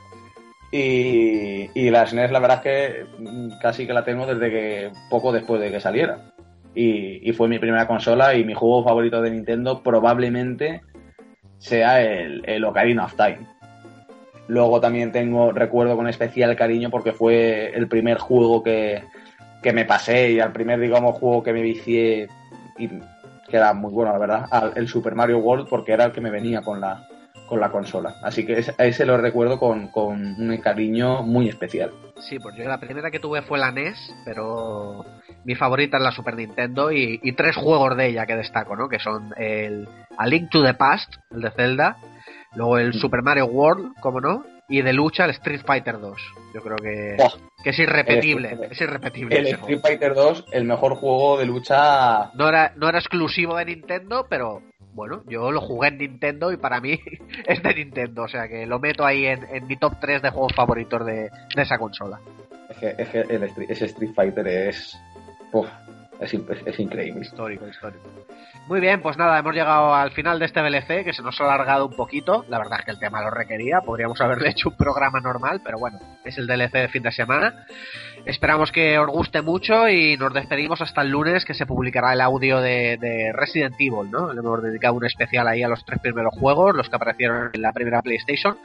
Y, y la SNES la verdad es que mm, casi que la tengo desde que poco después de que saliera. Y, y fue mi primera consola y mi juego favorito de Nintendo probablemente sea el, el Ocarina of Time. Luego también tengo, recuerdo con especial cariño porque fue el primer juego que, que me pasé y el primer, digamos, juego que me vicié y que era muy bueno, la verdad, al- el Super Mario World porque era el que me venía con la, con la consola. Así que ese, ese lo recuerdo con, con un cariño muy especial. Sí, pues yo la primera que tuve fue la NES, pero mi favorita es la Super Nintendo y, y tres juegos de ella que destaco, ¿no? Que son el A Link to the Past, el de Zelda, luego el Super Mario World, como no, y de lucha el Street Fighter 2. Yo creo que, que es irrepetible, el- es irrepetible el Street. Fighter 2, el mejor juego de lucha No era, no era exclusivo de Nintendo, pero bueno, yo lo jugué en Nintendo y para mí es de Nintendo, o sea que lo meto ahí en, en mi top 3 de juegos favoritos de, de esa consola. Es que, es que el ese Street Fighter es. uf, es, in- es- es increíble. Histórico, histórico. Muy bien, pues nada, hemos llegado al final de este VLC que se nos ha alargado un poquito. La verdad es que el tema lo requería. Podríamos haberle hecho un programa normal, pero bueno, es el DLC de fin de semana. Esperamos que os guste mucho y nos despedimos hasta el lunes que se publicará el audio de, de Resident Evil, ¿no? Le hemos dedicado un especial ahí a los tres primeros juegos, los que aparecieron en la primera PlayStation,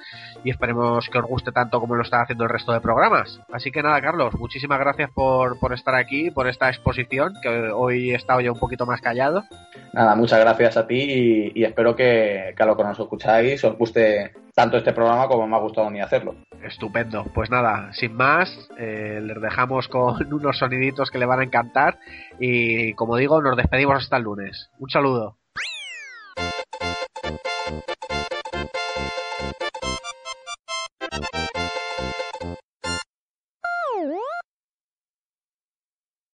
y esperemos que os guste tanto como lo está haciendo el resto de programas. Así que nada, Carlos, muchísimas gracias por, por estar aquí, por esta exposición, que hoy he estado un poquito más callado. Nada, muchas gracias a ti y, y espero que, que a lo que nos escucháis os guste tanto este programa como me ha gustado mí hacerlo. Estupendo. Pues nada, sin más, eh, les dejamos con unos soniditos que le van a encantar y como digo, nos despedimos hasta el lunes. Un saludo.